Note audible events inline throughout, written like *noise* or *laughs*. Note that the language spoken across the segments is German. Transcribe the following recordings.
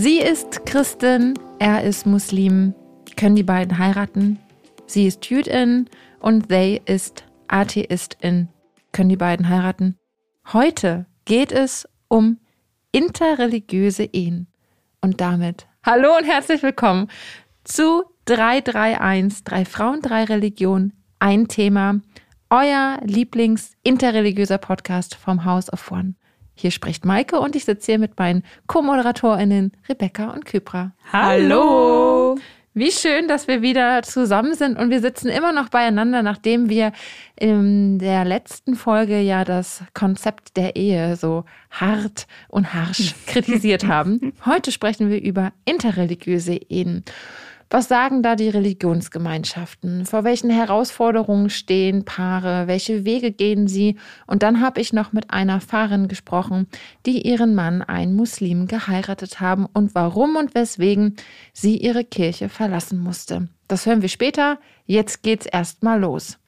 Sie ist Christin, er ist Muslim. Können die beiden heiraten? Sie ist Jüdin und they ist Atheistin. Können die beiden heiraten? Heute geht es um interreligiöse Ehen. Und damit hallo und herzlich willkommen zu 331, drei Frauen, drei Religionen, ein Thema. Euer Lieblings-interreligiöser Podcast vom House of One. Hier spricht Maike und ich sitze hier mit meinen Co-ModeratorInnen Rebecca und Kypra. Hallo! Wie schön, dass wir wieder zusammen sind und wir sitzen immer noch beieinander, nachdem wir in der letzten Folge ja das Konzept der Ehe so hart und harsch *laughs* kritisiert haben. Heute sprechen wir über interreligiöse Ehen. Was sagen da die Religionsgemeinschaften? Vor welchen Herausforderungen stehen Paare? Welche Wege gehen sie? Und dann habe ich noch mit einer Pfarrerin gesprochen, die ihren Mann, ein Muslim, geheiratet haben und warum und weswegen sie ihre Kirche verlassen musste. Das hören wir später. Jetzt geht's erstmal los.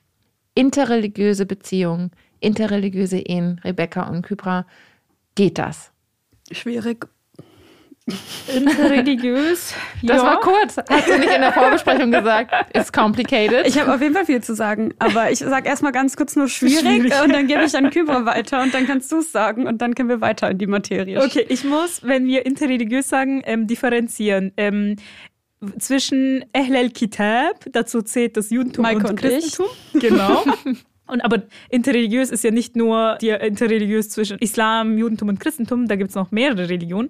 Interreligiöse Beziehungen, interreligiöse Ehen, Rebecca und Kypra. Geht das? Schwierig. Interreligiös. Das ja. war kurz. Hast du nicht in der Vorbesprechung gesagt? It's complicated. Ich habe auf jeden Fall viel zu sagen, aber ich sage erstmal ganz kurz nur schwierig, Schwierig. und dann gebe ich an Kübra weiter und dann kannst du es sagen und dann können wir weiter in die Materie. Okay, ich muss, wenn wir interreligiös sagen, ähm, differenzieren. Ähm, zwischen Ahl al-Kitab, dazu zählt das Judentum Maike und und ich. Christentum. Genau. *laughs* Und aber interreligiös ist ja nicht nur die interreligiös zwischen Islam, Judentum und Christentum, da gibt es noch mehrere Religionen.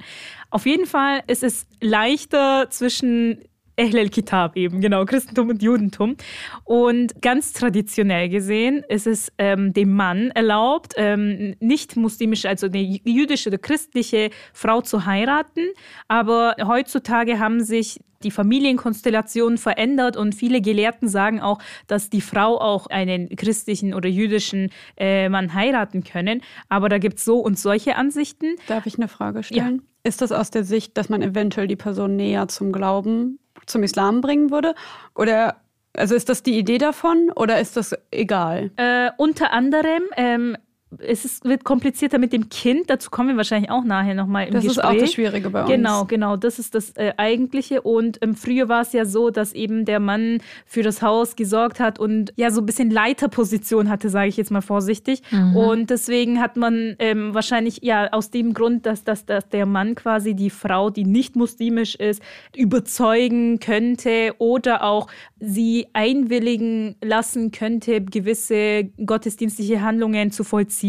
Auf jeden Fall ist es leichter zwischen Ahl al-Kitab eben, genau, Christentum und Judentum. Und ganz traditionell gesehen ist es ähm, dem Mann erlaubt, ähm, nicht muslimische, also eine jüdische oder christliche Frau zu heiraten. Aber heutzutage haben sich die Familienkonstellationen verändert und viele Gelehrten sagen auch, dass die Frau auch einen christlichen oder jüdischen äh, Mann heiraten können. Aber da gibt es so und solche Ansichten. Darf ich eine Frage stellen? Ist das aus der Sicht, dass man eventuell die Person näher zum Glauben, zum Islam bringen würde? Oder also ist das die Idee davon oder ist das egal? Äh, unter anderem, ähm, es ist, wird komplizierter mit dem Kind, dazu kommen wir wahrscheinlich auch nachher nochmal im Das ist Gespräch. auch das Schwierige bei uns. Genau, genau, das ist das äh, Eigentliche. Und ähm, früher war es ja so, dass eben der Mann für das Haus gesorgt hat und ja so ein bisschen Leiterposition hatte, sage ich jetzt mal vorsichtig. Und deswegen hat man ähm, wahrscheinlich ja aus dem Grund, dass, dass, dass der Mann quasi die Frau, die nicht muslimisch ist, überzeugen könnte oder auch sie einwilligen lassen könnte, gewisse gottesdienstliche Handlungen zu vollziehen.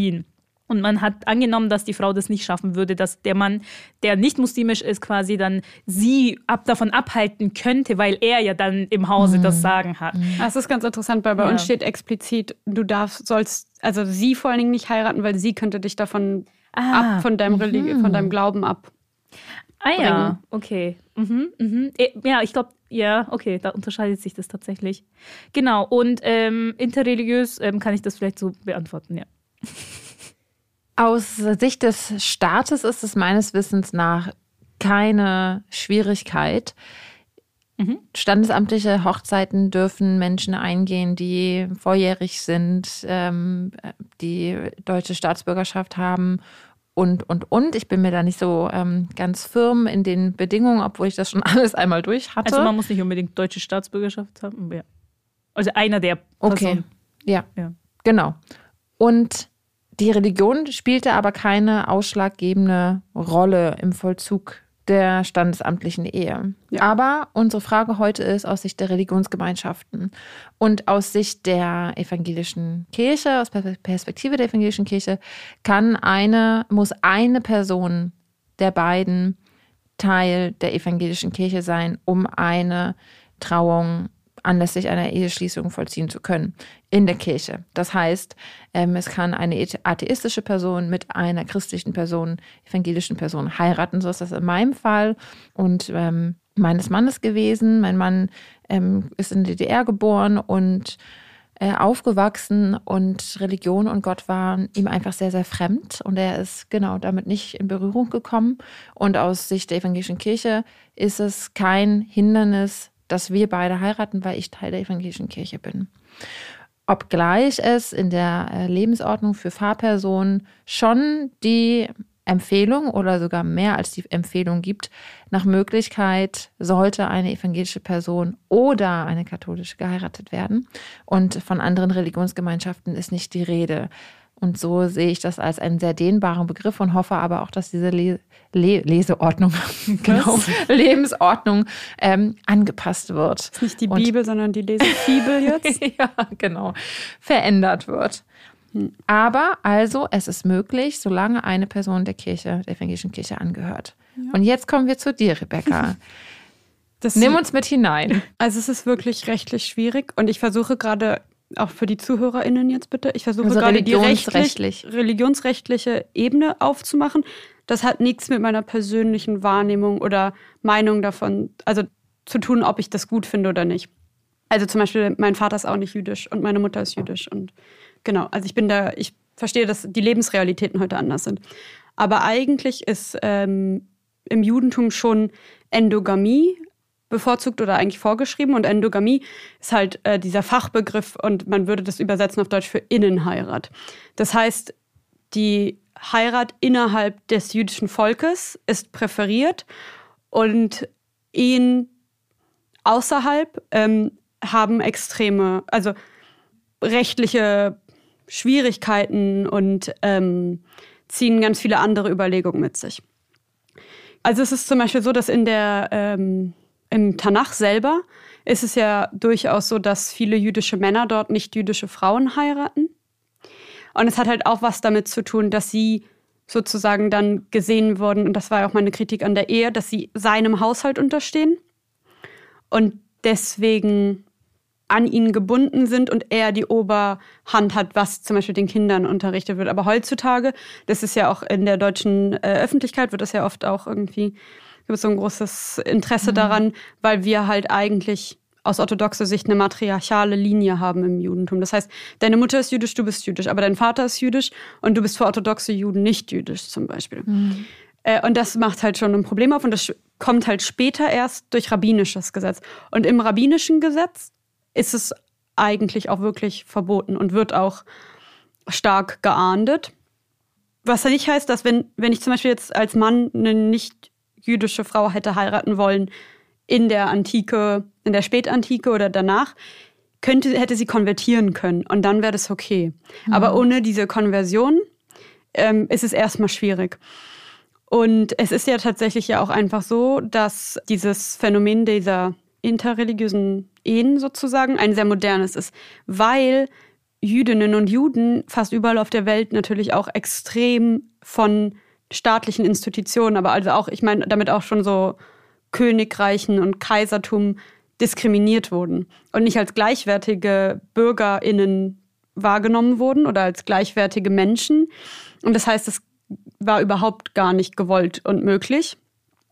Und man hat angenommen, dass die Frau das nicht schaffen würde, dass der Mann, der nicht muslimisch ist, quasi dann sie ab davon abhalten könnte, weil er ja dann im Hause das Sagen hat. Das ist ganz interessant, weil bei Ja. uns steht explizit, du darfst, sollst, also sie vor allen Dingen nicht heiraten, weil sie könnte dich davon Ah, ab, von deinem Religi von deinem Glauben ab. Ah ja, okay. Mhm, mhm. Eh, Ja, ich glaube, ja, okay, da unterscheidet sich das tatsächlich. Genau, und ähm, interreligiös ähm, kann ich das vielleicht so beantworten, ja. Aus Sicht des Staates ist es meines Wissens nach keine Schwierigkeit. Mhm. Standesamtliche Hochzeiten dürfen Menschen eingehen, die volljährig sind, ähm, die deutsche Staatsbürgerschaft haben und, und, und. Ich bin mir da nicht so ähm, ganz firm in den Bedingungen, obwohl ich das schon *laughs* alles einmal durch hatte. Also man muss nicht unbedingt deutsche Staatsbürgerschaft haben. Ja. Also einer der Okay. Personen. Ja, Ja. genau. Und die Religion spielte aber keine ausschlaggebende Rolle im Vollzug der standesamtlichen Ehe. Ja. Aber unsere Frage heute ist aus Sicht der Religionsgemeinschaften und aus Sicht der evangelischen Kirche, aus Per- Perspektive der evangelischen Kirche, kann eine, muss eine Person der beiden Teil der evangelischen Kirche sein, um eine Trauung anlässlich einer Eheschließung vollziehen zu können in der Kirche. Das heißt, ähm, es kann eine atheistische Person mit einer christlichen Person, evangelischen Person heiraten. So ist das in meinem Fall und ähm, meines Mannes gewesen. Mein Mann ähm, ist in der DDR geboren und äh, aufgewachsen und Religion und Gott waren ihm einfach sehr, sehr fremd und er ist genau damit nicht in Berührung gekommen. Und aus Sicht der evangelischen Kirche ist es kein Hindernis, dass wir beide heiraten, weil ich Teil der evangelischen Kirche bin. Obgleich es in der äh, Lebensordnung für Fahrpersonen schon die Empfehlung oder sogar mehr als die Empfehlung gibt, nach Möglichkeit sollte eine evangelische Person oder eine katholische geheiratet werden. Und von anderen Religionsgemeinschaften ist nicht die Rede. Und so sehe ich das als einen sehr dehnbaren Begriff und hoffe aber auch, dass diese Le Le Leseordnung, *laughs* genau, Lebensordnung ähm, angepasst wird. Ist nicht die und Bibel, sondern die Lesefibel jetzt. *laughs* ja, genau. Verändert wird. Hm. Aber also, es ist möglich, solange eine Person der Kirche, der evangelischen Kirche angehört. Ja. Und jetzt kommen wir zu dir, Rebecca. *laughs* Das Nimm uns mit hinein. Also es ist wirklich rechtlich schwierig und ich versuche gerade auch für die ZuhörerInnen jetzt bitte. Ich versuche also gerade die rechtlich, religionsrechtliche Ebene aufzumachen. Das hat nichts mit meiner persönlichen Wahrnehmung oder Meinung davon, also zu tun, ob ich das gut finde oder nicht. Also zum Beispiel, mein Vater ist auch nicht jüdisch und meine Mutter ist jüdisch. Und genau, also ich bin da, ich verstehe, dass die Lebensrealitäten heute anders sind. Aber eigentlich ist ähm, im Judentum schon Endogamie bevorzugt oder eigentlich vorgeschrieben. Und Endogamie ist halt äh, dieser Fachbegriff und man würde das übersetzen auf Deutsch für Innenheirat. Das heißt, die Heirat innerhalb des jüdischen Volkes ist präferiert und Ehen außerhalb ähm, haben extreme, also rechtliche Schwierigkeiten und ähm, ziehen ganz viele andere Überlegungen mit sich. Also es ist zum Beispiel so, dass in der ähm, im Tanach selber ist es ja durchaus so, dass viele jüdische Männer dort nicht jüdische Frauen heiraten. Und es hat halt auch was damit zu tun, dass sie sozusagen dann gesehen wurden, und das war ja auch meine Kritik an der Ehe, dass sie seinem Haushalt unterstehen und deswegen an ihn gebunden sind und er die Oberhand hat, was zum Beispiel den Kindern unterrichtet wird. Aber heutzutage, das ist ja auch in der deutschen äh, Öffentlichkeit, wird das ja oft auch irgendwie gibt so ein großes Interesse mhm. daran, weil wir halt eigentlich aus orthodoxer Sicht eine matriarchale Linie haben im Judentum. Das heißt, deine Mutter ist jüdisch, du bist jüdisch, aber dein Vater ist jüdisch und du bist für orthodoxe Juden nicht jüdisch zum Beispiel. Mhm. Äh, und das macht halt schon ein Problem auf und das kommt halt später erst durch rabbinisches Gesetz. Und im rabbinischen Gesetz ist es eigentlich auch wirklich verboten und wird auch stark geahndet. Was ja nicht heißt, dass wenn, wenn ich zum Beispiel jetzt als Mann eine nicht jüdische Frau hätte heiraten wollen in der Antike, in der Spätantike oder danach, könnte, hätte sie konvertieren können und dann wäre das okay. Mhm. Aber ohne diese Konversion ähm, ist es erstmal schwierig. Und es ist ja tatsächlich ja auch einfach so, dass dieses Phänomen dieser interreligiösen Ehen sozusagen ein sehr modernes ist, weil Jüdinnen und Juden fast überall auf der Welt natürlich auch extrem von staatlichen Institutionen, aber also auch, ich meine, damit auch schon so Königreichen und Kaisertum diskriminiert wurden und nicht als gleichwertige BürgerInnen wahrgenommen wurden oder als gleichwertige Menschen. Und das heißt, es war überhaupt gar nicht gewollt und möglich.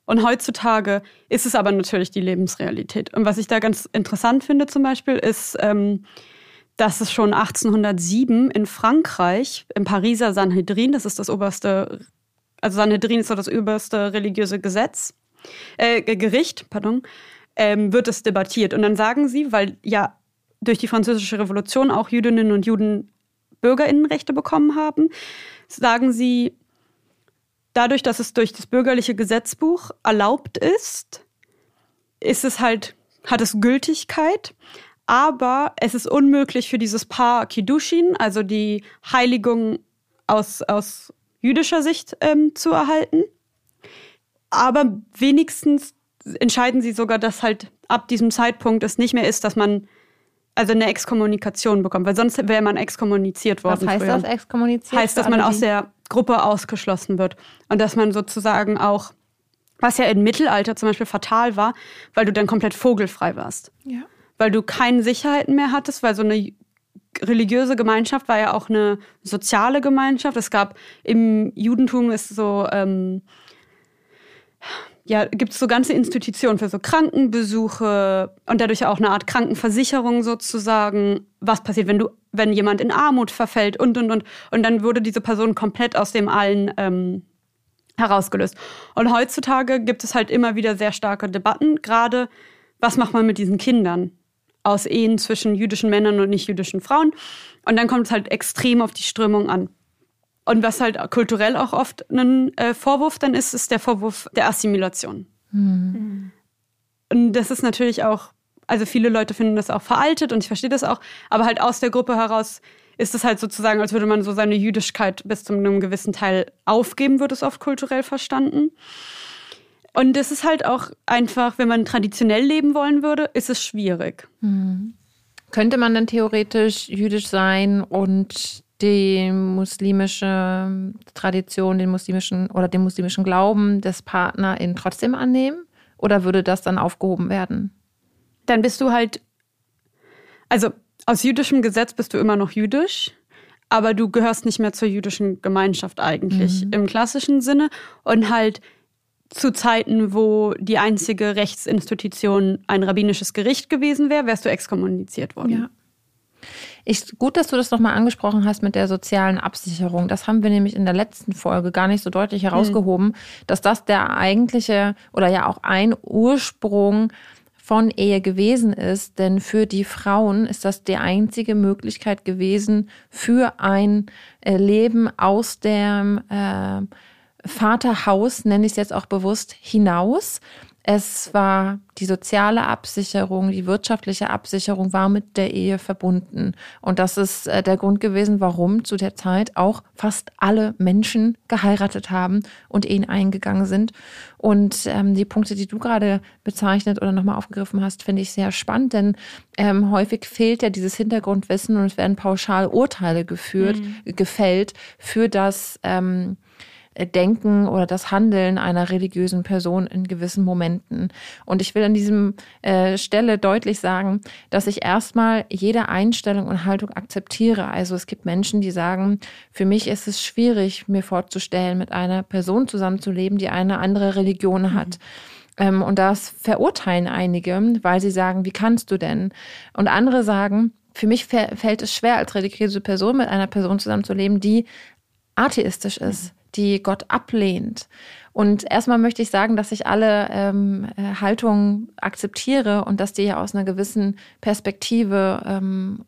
Und heutzutage ist es aber natürlich die Lebensrealität. Und was ich da ganz interessant finde zum Beispiel, ist, ähm, dass es schon 1807 in Frankreich, im Pariser Sanhedrin, das ist das oberste also Sanhedrin ist so das oberste religiöse Gesetz, äh, Gericht, pardon, ähm, wird es debattiert. Und dann sagen sie, weil ja durch die französische Revolution auch Jüdinnen und Juden Bürgerinnenrechte bekommen haben, sagen sie, dadurch, dass es durch das bürgerliche Gesetzbuch erlaubt ist, ist es halt, hat es Gültigkeit, aber es ist unmöglich für dieses Paar Kiddushin, also die Heiligung aus, aus jüdischer Sicht ähm, zu erhalten. Aber wenigstens entscheiden sie sogar, dass halt ab diesem Zeitpunkt es nicht mehr ist, dass man also eine Exkommunikation bekommt, weil sonst wäre man exkommuniziert worden. Was heißt früher. das, exkommuniziert? Heißt, dass man aus der Gruppe ausgeschlossen wird und dass man sozusagen auch, was ja im Mittelalter zum Beispiel fatal war, weil du dann komplett vogelfrei warst. Ja. Weil du keine Sicherheiten mehr hattest, weil so eine religiöse Gemeinschaft war ja auch eine soziale Gemeinschaft. Es gab im Judentum ist so, ähm, ja, gibt es so ganze Institutionen für so Krankenbesuche und dadurch auch eine Art Krankenversicherung sozusagen. Was passiert, wenn du, wenn jemand in Armut verfällt und und und und dann wurde diese Person komplett aus dem allen ähm, herausgelöst. Und heutzutage gibt es halt immer wieder sehr starke Debatten, gerade was macht man mit diesen Kindern? Aus Ehen zwischen jüdischen Männern und nicht jüdischen Frauen. Und dann kommt es halt extrem auf die Strömung an. Und was halt kulturell auch oft ein äh, Vorwurf dann ist, ist der Vorwurf der Assimilation. Mhm. Und das ist natürlich auch, also viele Leute finden das auch veraltet und ich verstehe das auch, aber halt aus der Gruppe heraus ist es halt sozusagen, als würde man so seine Jüdischkeit bis zu einem gewissen Teil aufgeben, wird es oft kulturell verstanden. Und das ist halt auch einfach, wenn man traditionell leben wollen würde, ist es schwierig. Mhm. Könnte man dann theoretisch jüdisch sein und die muslimische Tradition, den muslimischen oder den muslimischen Glauben des PartnerInnen trotzdem annehmen? Oder würde das dann aufgehoben werden? Dann bist du halt, also aus jüdischem Gesetz bist du immer noch jüdisch, aber du gehörst nicht mehr zur jüdischen Gemeinschaft eigentlich mhm. im klassischen Sinne und halt zu Zeiten, wo die einzige Rechtsinstitution ein rabbinisches Gericht gewesen wäre, wärst du exkommuniziert worden. Ja. Ich, gut, dass du das nochmal angesprochen hast mit der sozialen Absicherung. Das haben wir nämlich in der letzten Folge gar nicht so deutlich herausgehoben, mhm. dass das der eigentliche oder ja auch ein Ursprung von Ehe gewesen ist. Denn für die Frauen ist das die einzige Möglichkeit gewesen für ein äh, Leben aus dem äh, Vaterhaus, nenne ich es jetzt auch bewusst, hinaus. Es war die soziale Absicherung, die wirtschaftliche Absicherung war mit der Ehe verbunden. Und das ist äh, der Grund gewesen, warum zu der Zeit auch fast alle Menschen geheiratet haben und Ehen eingegangen sind. Und ähm, die Punkte, die du gerade bezeichnet oder nochmal aufgegriffen hast, finde ich sehr spannend, denn ähm, häufig fehlt ja dieses Hintergrundwissen und es werden pauschal Urteile geführt, mhm. gefällt für das ähm, Denken oder das Handeln einer religiösen Person in gewissen Momenten. Und ich will an diesem äh, Stelle deutlich sagen, dass ich erstmal jede Einstellung und Haltung akzeptiere. Also es gibt Menschen, die sagen, für mich ist es schwierig, mir vorzustellen, mit einer Person zusammenzuleben, die eine andere Religion mhm. hat. Mhm. und das verurteilen einige, weil sie sagen, wie kannst du denn? Und andere sagen, für mich fällt es schwer, als religiöse Person mit einer Person zusammenzuleben, die atheistisch ist. Mhm die Gott ablehnt. Und erstmal möchte ich sagen, dass ich alle ähm, äh, Haltungen akzeptiere und dass die ja aus einer gewissen Perspektive ähm,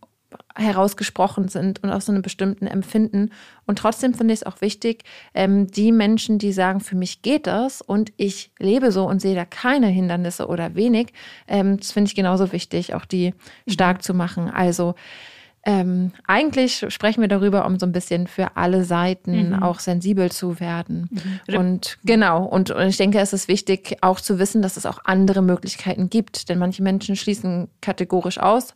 herausgesprochen sind und aus einem bestimmten Empfinden. Und trotzdem finde ich es auch wichtig, ähm, die Menschen, die sagen, für mich geht das und ich lebe so und sehe da keine Hindernisse oder wenig, ähm, das finde ich genauso wichtig, auch die stark zu machen. Also ähm, eigentlich sprechen wir darüber, um so ein bisschen für alle Seiten mhm. auch sensibel zu werden. Mhm. Und genau, und, und ich denke, es ist wichtig, auch zu wissen, dass es auch andere Möglichkeiten gibt. Denn manche Menschen schließen kategorisch aus,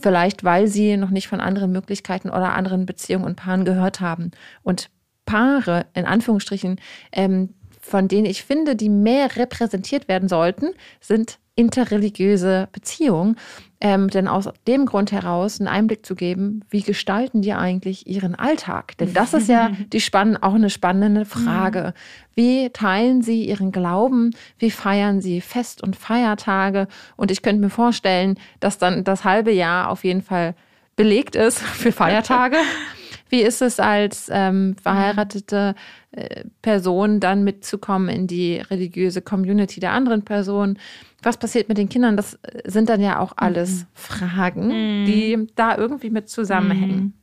vielleicht weil sie noch nicht von anderen Möglichkeiten oder anderen Beziehungen und Paaren gehört haben. Und Paare, in Anführungsstrichen, ähm, von denen ich finde, die mehr repräsentiert werden sollten, sind interreligiöse Beziehungen. Ähm, denn aus dem Grund heraus einen Einblick zu geben, wie gestalten die eigentlich ihren Alltag? Denn das ist ja *laughs* die spann auch eine spannende Frage. Wie teilen sie ihren Glauben? Wie feiern sie Fest- und Feiertage? Und ich könnte mir vorstellen, dass dann das halbe Jahr auf jeden Fall belegt ist *laughs* für Feiertage. *laughs* Wie ist es als ähm, verheiratete äh, Person dann mitzukommen in die religiöse Community der anderen Person? Was passiert mit den Kindern? Das sind dann ja auch alles mhm. Fragen, mhm. die da irgendwie mit zusammenhängen.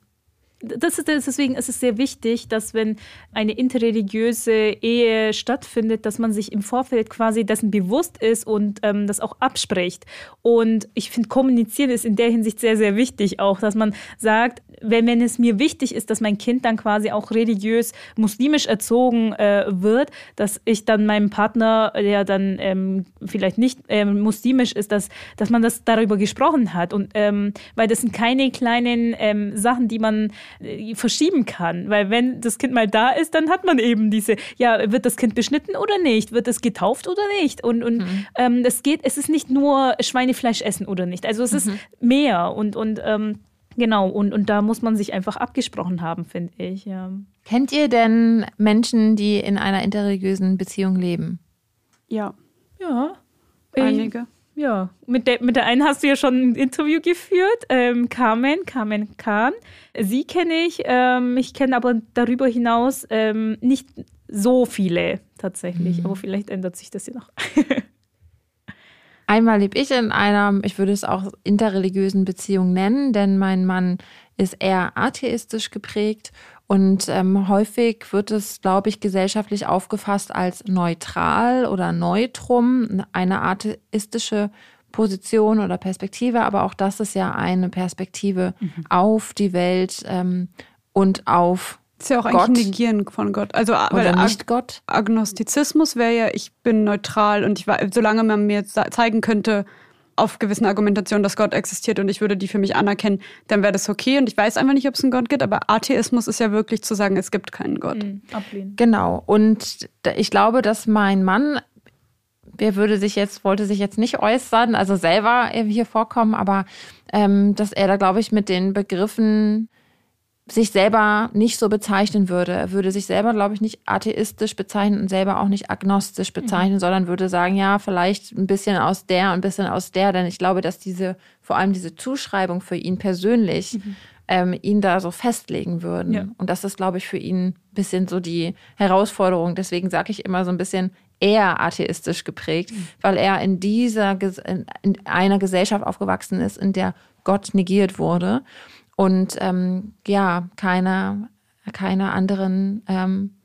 Das ist, deswegen ist es sehr wichtig, dass wenn eine interreligiöse Ehe stattfindet, dass man sich im Vorfeld quasi dessen bewusst ist und ähm, das auch abspricht. Und ich finde, kommunizieren ist in der Hinsicht sehr, sehr wichtig auch, dass man sagt, wenn, wenn es mir wichtig ist, dass mein Kind dann quasi auch religiös muslimisch erzogen äh, wird, dass ich dann meinem Partner, der dann ähm, vielleicht nicht ähm, muslimisch ist, dass, dass man das darüber gesprochen hat. Und ähm, weil das sind keine kleinen ähm, Sachen, die man verschieben kann. Weil wenn das Kind mal da ist, dann hat man eben diese, ja, wird das Kind beschnitten oder nicht? Wird es getauft oder nicht? Und, und mhm. ähm, es geht, es ist nicht nur Schweinefleisch essen oder nicht. Also es mhm. ist mehr und, und ähm, Genau, und, und da muss man sich einfach abgesprochen haben, finde ich. Ja. Kennt ihr denn Menschen, die in einer interreligiösen Beziehung leben? Ja. Ja. Einige. Ja, mit der, mit der einen hast du ja schon ein Interview geführt, ähm, Carmen, Carmen Kahn. Sie kenne ich, ähm, ich kenne aber darüber hinaus ähm, nicht so viele tatsächlich, mhm. aber vielleicht ändert sich das ja noch. *laughs* Einmal lebe ich in einer, ich würde es auch interreligiösen Beziehung nennen, denn mein Mann ist eher atheistisch geprägt Und ähm, häufig wird es, glaube ich, gesellschaftlich aufgefasst als neutral oder neutrum, eine atheistische Position oder Perspektive. Aber auch das ist ja eine Perspektive mhm. auf die Welt ähm, und auf ist ja auch Gott. eigentlich ein Negieren von Gott. Also Oder nicht Gott. Agnostizismus wäre ja, ich bin neutral und ich solange man mir zeigen könnte, auf gewissen Argumentationen, dass Gott existiert und ich würde die für mich anerkennen, dann wäre das okay. Und ich weiß einfach nicht, ob es einen Gott gibt, aber Atheismus ist ja wirklich zu sagen, es gibt keinen Gott. Mhm, ablehnen. Genau. Und ich glaube, dass mein Mann, der würde sich jetzt, wollte sich jetzt nicht äußern, also selber hier vorkommen, aber ähm, dass er da, glaube ich, mit den Begriffen sich selber nicht so bezeichnen würde. Er würde sich selber, glaube ich, nicht atheistisch bezeichnen und selber auch nicht agnostisch bezeichnen, mhm. sondern würde sagen, ja, vielleicht ein bisschen aus der und ein bisschen aus der. Denn ich glaube, dass diese, vor allem diese Zuschreibung für ihn persönlich, mhm. ähm, ihn da so festlegen würden. Ja. Und das ist, glaube ich, für ihn ein bisschen so die Herausforderung. Deswegen sage ich immer so ein bisschen eher atheistisch geprägt, mhm. weil er in dieser, in einer Gesellschaft aufgewachsen ist, in der Gott negiert wurde und ähm, ja, keine, keine anderen, ähm,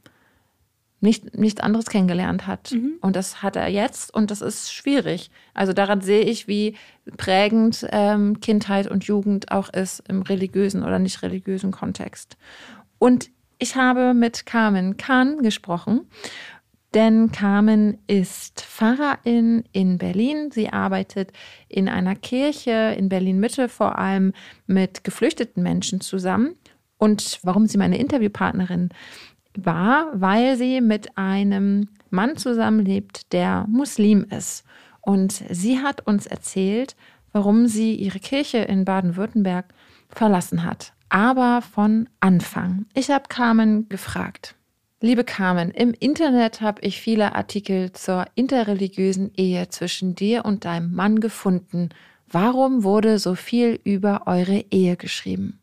nicht, nichts anderes kennengelernt hat. Mhm. Und das hat er jetzt und das ist schwierig. Also daran sehe ich, wie prägend ähm, Kindheit und Jugend auch ist im religiösen oder nicht religiösen Kontext. Und ich habe mit Carmen Kahn gesprochen denn Carmen ist Pfarrerin in Berlin. Sie arbeitet in einer Kirche in Berlin-Mitte vor allem mit geflüchteten Menschen zusammen. Und warum sie meine Interviewpartnerin war, weil sie mit einem Mann zusammenlebt, der Muslim ist. Und sie hat uns erzählt, warum sie ihre Kirche in Baden-Württemberg verlassen hat. Aber von Anfang. Ich habe Carmen gefragt. Liebe Carmen, im Internet habe ich viele Artikel zur interreligiösen Ehe zwischen dir und deinem Mann gefunden. Warum wurde so viel über eure Ehe geschrieben?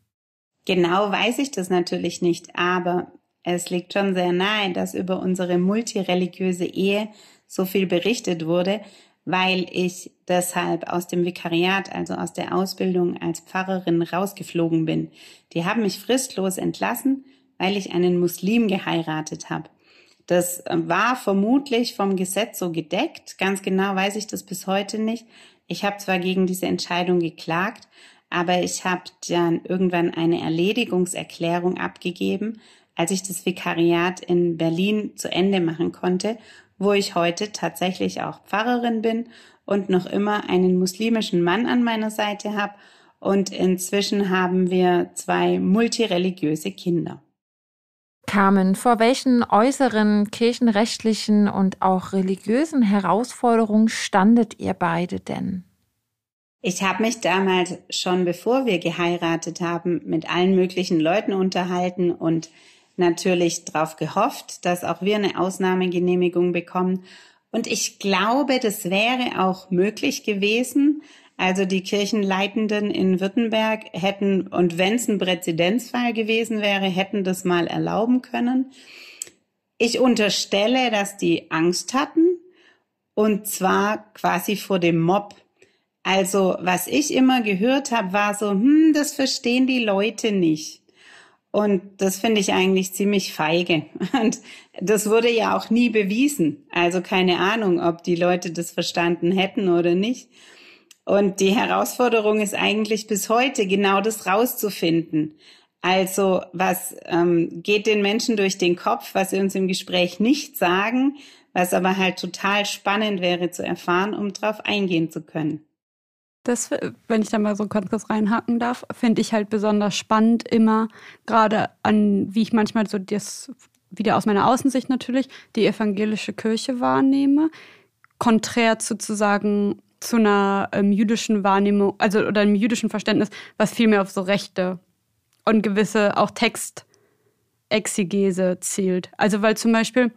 Genau weiß ich das natürlich nicht, aber es liegt schon sehr nahe, dass über unsere multireligiöse Ehe so viel berichtet wurde, weil ich deshalb aus dem Vikariat, also aus der Ausbildung als Pfarrerin rausgeflogen bin. Die haben mich fristlos entlassen weil ich einen Muslim geheiratet habe. Das äh, war vermutlich vom Gesetz so gedeckt. Ganz genau weiß ich das bis heute nicht. Ich habe zwar gegen diese Entscheidung geklagt, aber ich habe dann irgendwann eine Erledigungserklärung abgegeben, als ich das Vikariat in Berlin zu Ende machen konnte, wo ich heute tatsächlich auch Pfarrerin bin und noch immer einen muslimischen Mann an meiner Seite habe. Und inzwischen haben wir zwei multireligiöse Kinder. Carmen, vor welchen äußeren kirchenrechtlichen und auch religiösen Herausforderungen standet ihr beide denn? Ich habe mich damals schon bevor wir geheiratet haben mit allen möglichen Leuten unterhalten und natürlich darauf gehofft, dass auch wir eine Ausnahmegenehmigung bekommen. Und ich glaube, das wäre auch möglich gewesen, also die Kirchenleitenden in Württemberg hätten, und wenn es ein Präzedenzfall gewesen wäre, hätten das mal erlauben können. Ich unterstelle, dass die Angst hatten, und zwar quasi vor dem Mob. Also was ich immer gehört habe, war so, hm, das verstehen die Leute nicht. Und das finde ich eigentlich ziemlich feige. *laughs* Und das wurde ja auch nie bewiesen. Also keine Ahnung, ob die Leute das verstanden hätten oder nicht. Und die Herausforderung ist eigentlich bis heute genau das rauszufinden. Also was ähm, geht den Menschen durch den Kopf, was sie uns im Gespräch nicht sagen, was aber halt total spannend wäre zu erfahren, um darauf eingehen zu können. Das, wenn ich da mal so ganz kurz reinhaken darf, finde ich halt besonders spannend immer, gerade an, wie ich manchmal so das, wieder aus meiner Außensicht natürlich, die evangelische Kirche wahrnehme, konträr zu, zu einer ähm, jüdischen Wahrnehmung, also oder einem jüdischen Verständnis, was viel mehr auf so Rechte und gewisse auch Textexegese zielt. Also weil zum Beispiel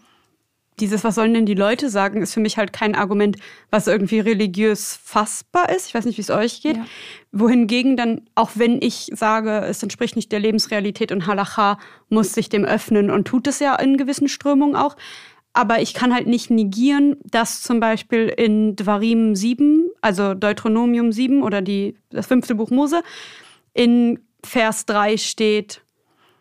dieses, was sollen denn die Leute sagen, ist für mich halt kein Argument, was irgendwie religiös fassbar ist. Ich weiß nicht, wie es euch geht. Ja. Wohingegen dann, auch wenn ich sage, es entspricht nicht der Lebensrealität und Halacha muss sich dem öffnen und tut es ja in gewissen Strömungen auch, aber ich kann halt nicht negieren, dass zum Beispiel in Dvarim 7, also Deuteronomium 7 oder die, das fünfte Buch Mose, in Vers 3 steht,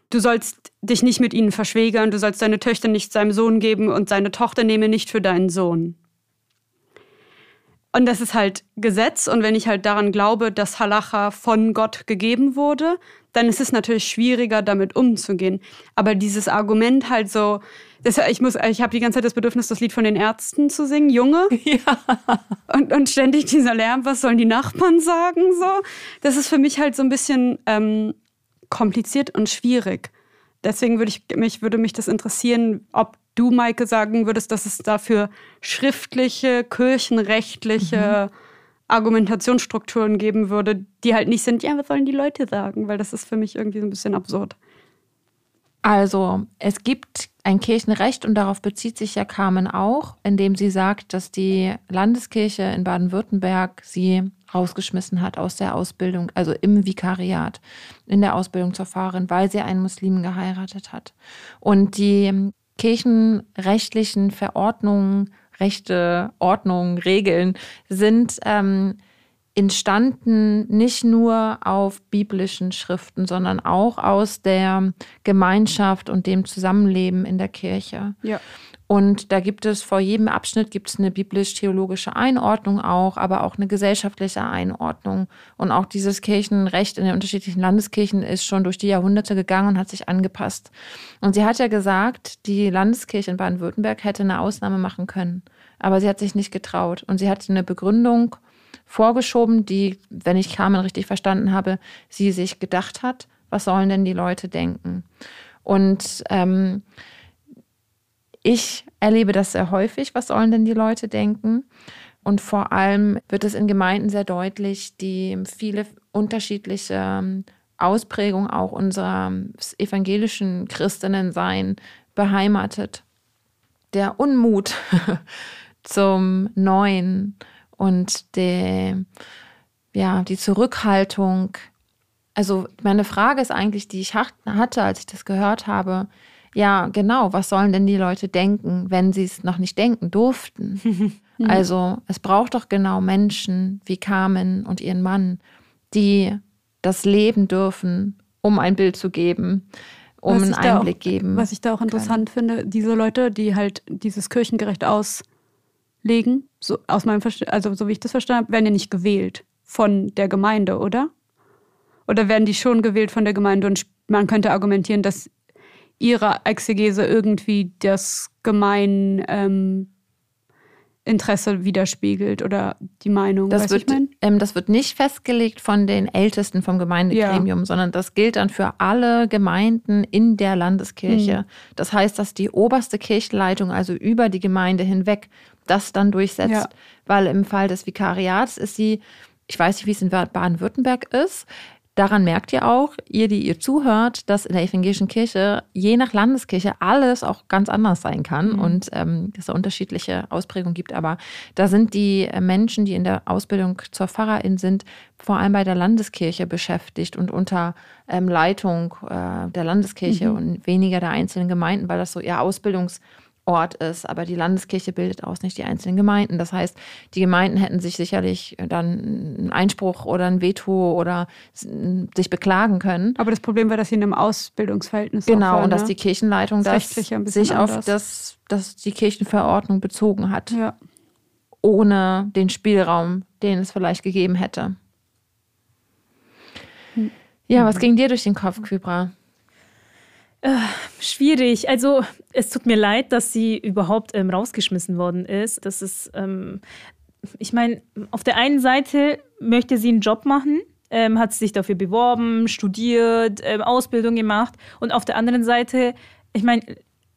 du sollst dich nicht mit ihnen verschwägern, du sollst deine Töchter nicht seinem Sohn geben und seine Tochter nehme nicht für deinen Sohn. Und das ist halt Gesetz. Und wenn ich halt daran glaube, dass Halacha von Gott gegeben wurde, dann ist es natürlich schwieriger, damit umzugehen. Aber dieses Argument halt so, das, ich muss, ich habe die ganze Zeit das Bedürfnis, das Lied von den Ärzten zu singen, Junge. *laughs* Ja. Und, und ständig dieser Lärm, was sollen die Nachbarn sagen? So, das ist für mich halt so ein bisschen ähm, kompliziert und schwierig. Deswegen würde ich mich würde mich das interessieren, ob du, Maike, sagen würdest, dass es dafür schriftliche, kirchenrechtliche mhm. Argumentationsstrukturen geben würde, die halt nicht sind, ja, was sollen die Leute sagen? Weil das ist für mich irgendwie so ein bisschen absurd. Also, es gibt ein Kirchenrecht und darauf bezieht sich ja Carmen auch, indem sie sagt, dass die Landeskirche in Baden-Württemberg sie rausgeschmissen hat aus der Ausbildung, also im Vikariat, in der Ausbildung zur Pfarrerin, weil sie einen Muslimen geheiratet hat. Und die kirchenrechtlichen Verordnungen, Rechte, Ordnungen, Regeln sind ähm, entstanden nicht nur auf biblischen Schriften, sondern auch aus der Gemeinschaft und dem Zusammenleben in der Kirche. Ja. Und da gibt es vor jedem Abschnitt gibt es eine biblisch-theologische Einordnung auch, aber auch eine gesellschaftliche Einordnung. Und auch dieses Kirchenrecht in den unterschiedlichen Landeskirchen ist schon durch die Jahrhunderte gegangen und hat sich angepasst. Und sie hat ja gesagt, die Landeskirche in Baden-Württemberg hätte eine Ausnahme machen können. Aber sie hat sich nicht getraut. Und sie hat eine Begründung vorgeschoben, die, wenn ich Carmen richtig verstanden habe, sie sich gedacht hat, was sollen denn die Leute denken? Und ähm, ich erlebe das sehr häufig, was sollen denn die Leute denken? Und vor allem wird es in Gemeinden sehr deutlich, die viele unterschiedliche ähm, Ausprägungen auch unserer evangelischen Christinnensein beheimatet. Der Unmut *laughs* zum Neuen und der, ja, die Zurückhaltung. Also meine Frage ist eigentlich, die ich hatte, als ich das gehört habe, ja, genau, was sollen denn die Leute denken, wenn sie es noch nicht denken durften? *laughs* also es braucht doch genau Menschen wie Carmen und ihren Mann, die das leben dürfen, um ein Bild zu geben, um einen Einblick auch, geben. Was ich da auch interessant kann. finde, diese Leute, die halt dieses kirchengerecht auslegen, so aus meinem Verst also so wie ich das verstanden habe, werden ja nicht gewählt von der Gemeinde, oder? Oder werden die schon gewählt von der Gemeinde und man könnte argumentieren, dass ihrer Exegese irgendwie das gemein ähm, Interesse widerspiegelt oder die Meinung. Das, wird, ähm, das wird nicht festgelegt von den Ältesten vom Gemeindegremium, ja. sondern das gilt dann für alle Gemeinden in der Landeskirche. Hm. Das heißt, dass die oberste Kirchenleitung, also über die Gemeinde hinweg, das dann durchsetzt. Ja. Weil im Fall des Vikariats ist sie, ich weiß nicht, wie es in Baden-Württemberg ist, Daran merkt ihr auch, ihr, die ihr zuhört, dass in der evangelischen Kirche je nach Landeskirche alles auch ganz anders sein kann mhm. und ähm, es da unterschiedliche Ausprägungen gibt. Aber da sind die Menschen, die in der Ausbildung zur Pfarrerin sind, vor allem bei der Landeskirche beschäftigt und unter ähm, Leitung äh, der Landeskirche mhm. und weniger der einzelnen Gemeinden, weil das so ihr Ausbildungs- Ort ist, aber die Landeskirche bildet aus nicht die einzelnen Gemeinden. Das heißt, die Gemeinden hätten sich sicherlich dann einen Einspruch oder ein Veto oder sich beklagen können. Aber das Problem war, dass sie in einem Ausbildungsverhältnis Genau, waren, und dass ne? die Kirchenleitung das, das sich anders. auf das, das die Kirchenverordnung bezogen hat. Ja. Ohne den Spielraum, den es vielleicht gegeben hätte. Hm. Ja, was ging dir durch den Kopf, Kybra? Äh, schwierig. Also es tut mir leid, dass sie überhaupt ähm, rausgeschmissen worden ist. Das ist, ähm, ich meine, auf der einen Seite möchte sie einen Job machen, ähm, hat sich dafür beworben, studiert, ähm, Ausbildung gemacht und auf der anderen Seite, ich meine,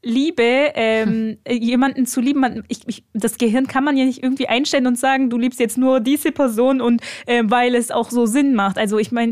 Liebe, ähm, jemanden zu lieben, man, ich, ich, das Gehirn kann man ja nicht irgendwie einstellen und sagen, du liebst jetzt nur diese Person und äh, weil es auch so Sinn macht. Also ich meine,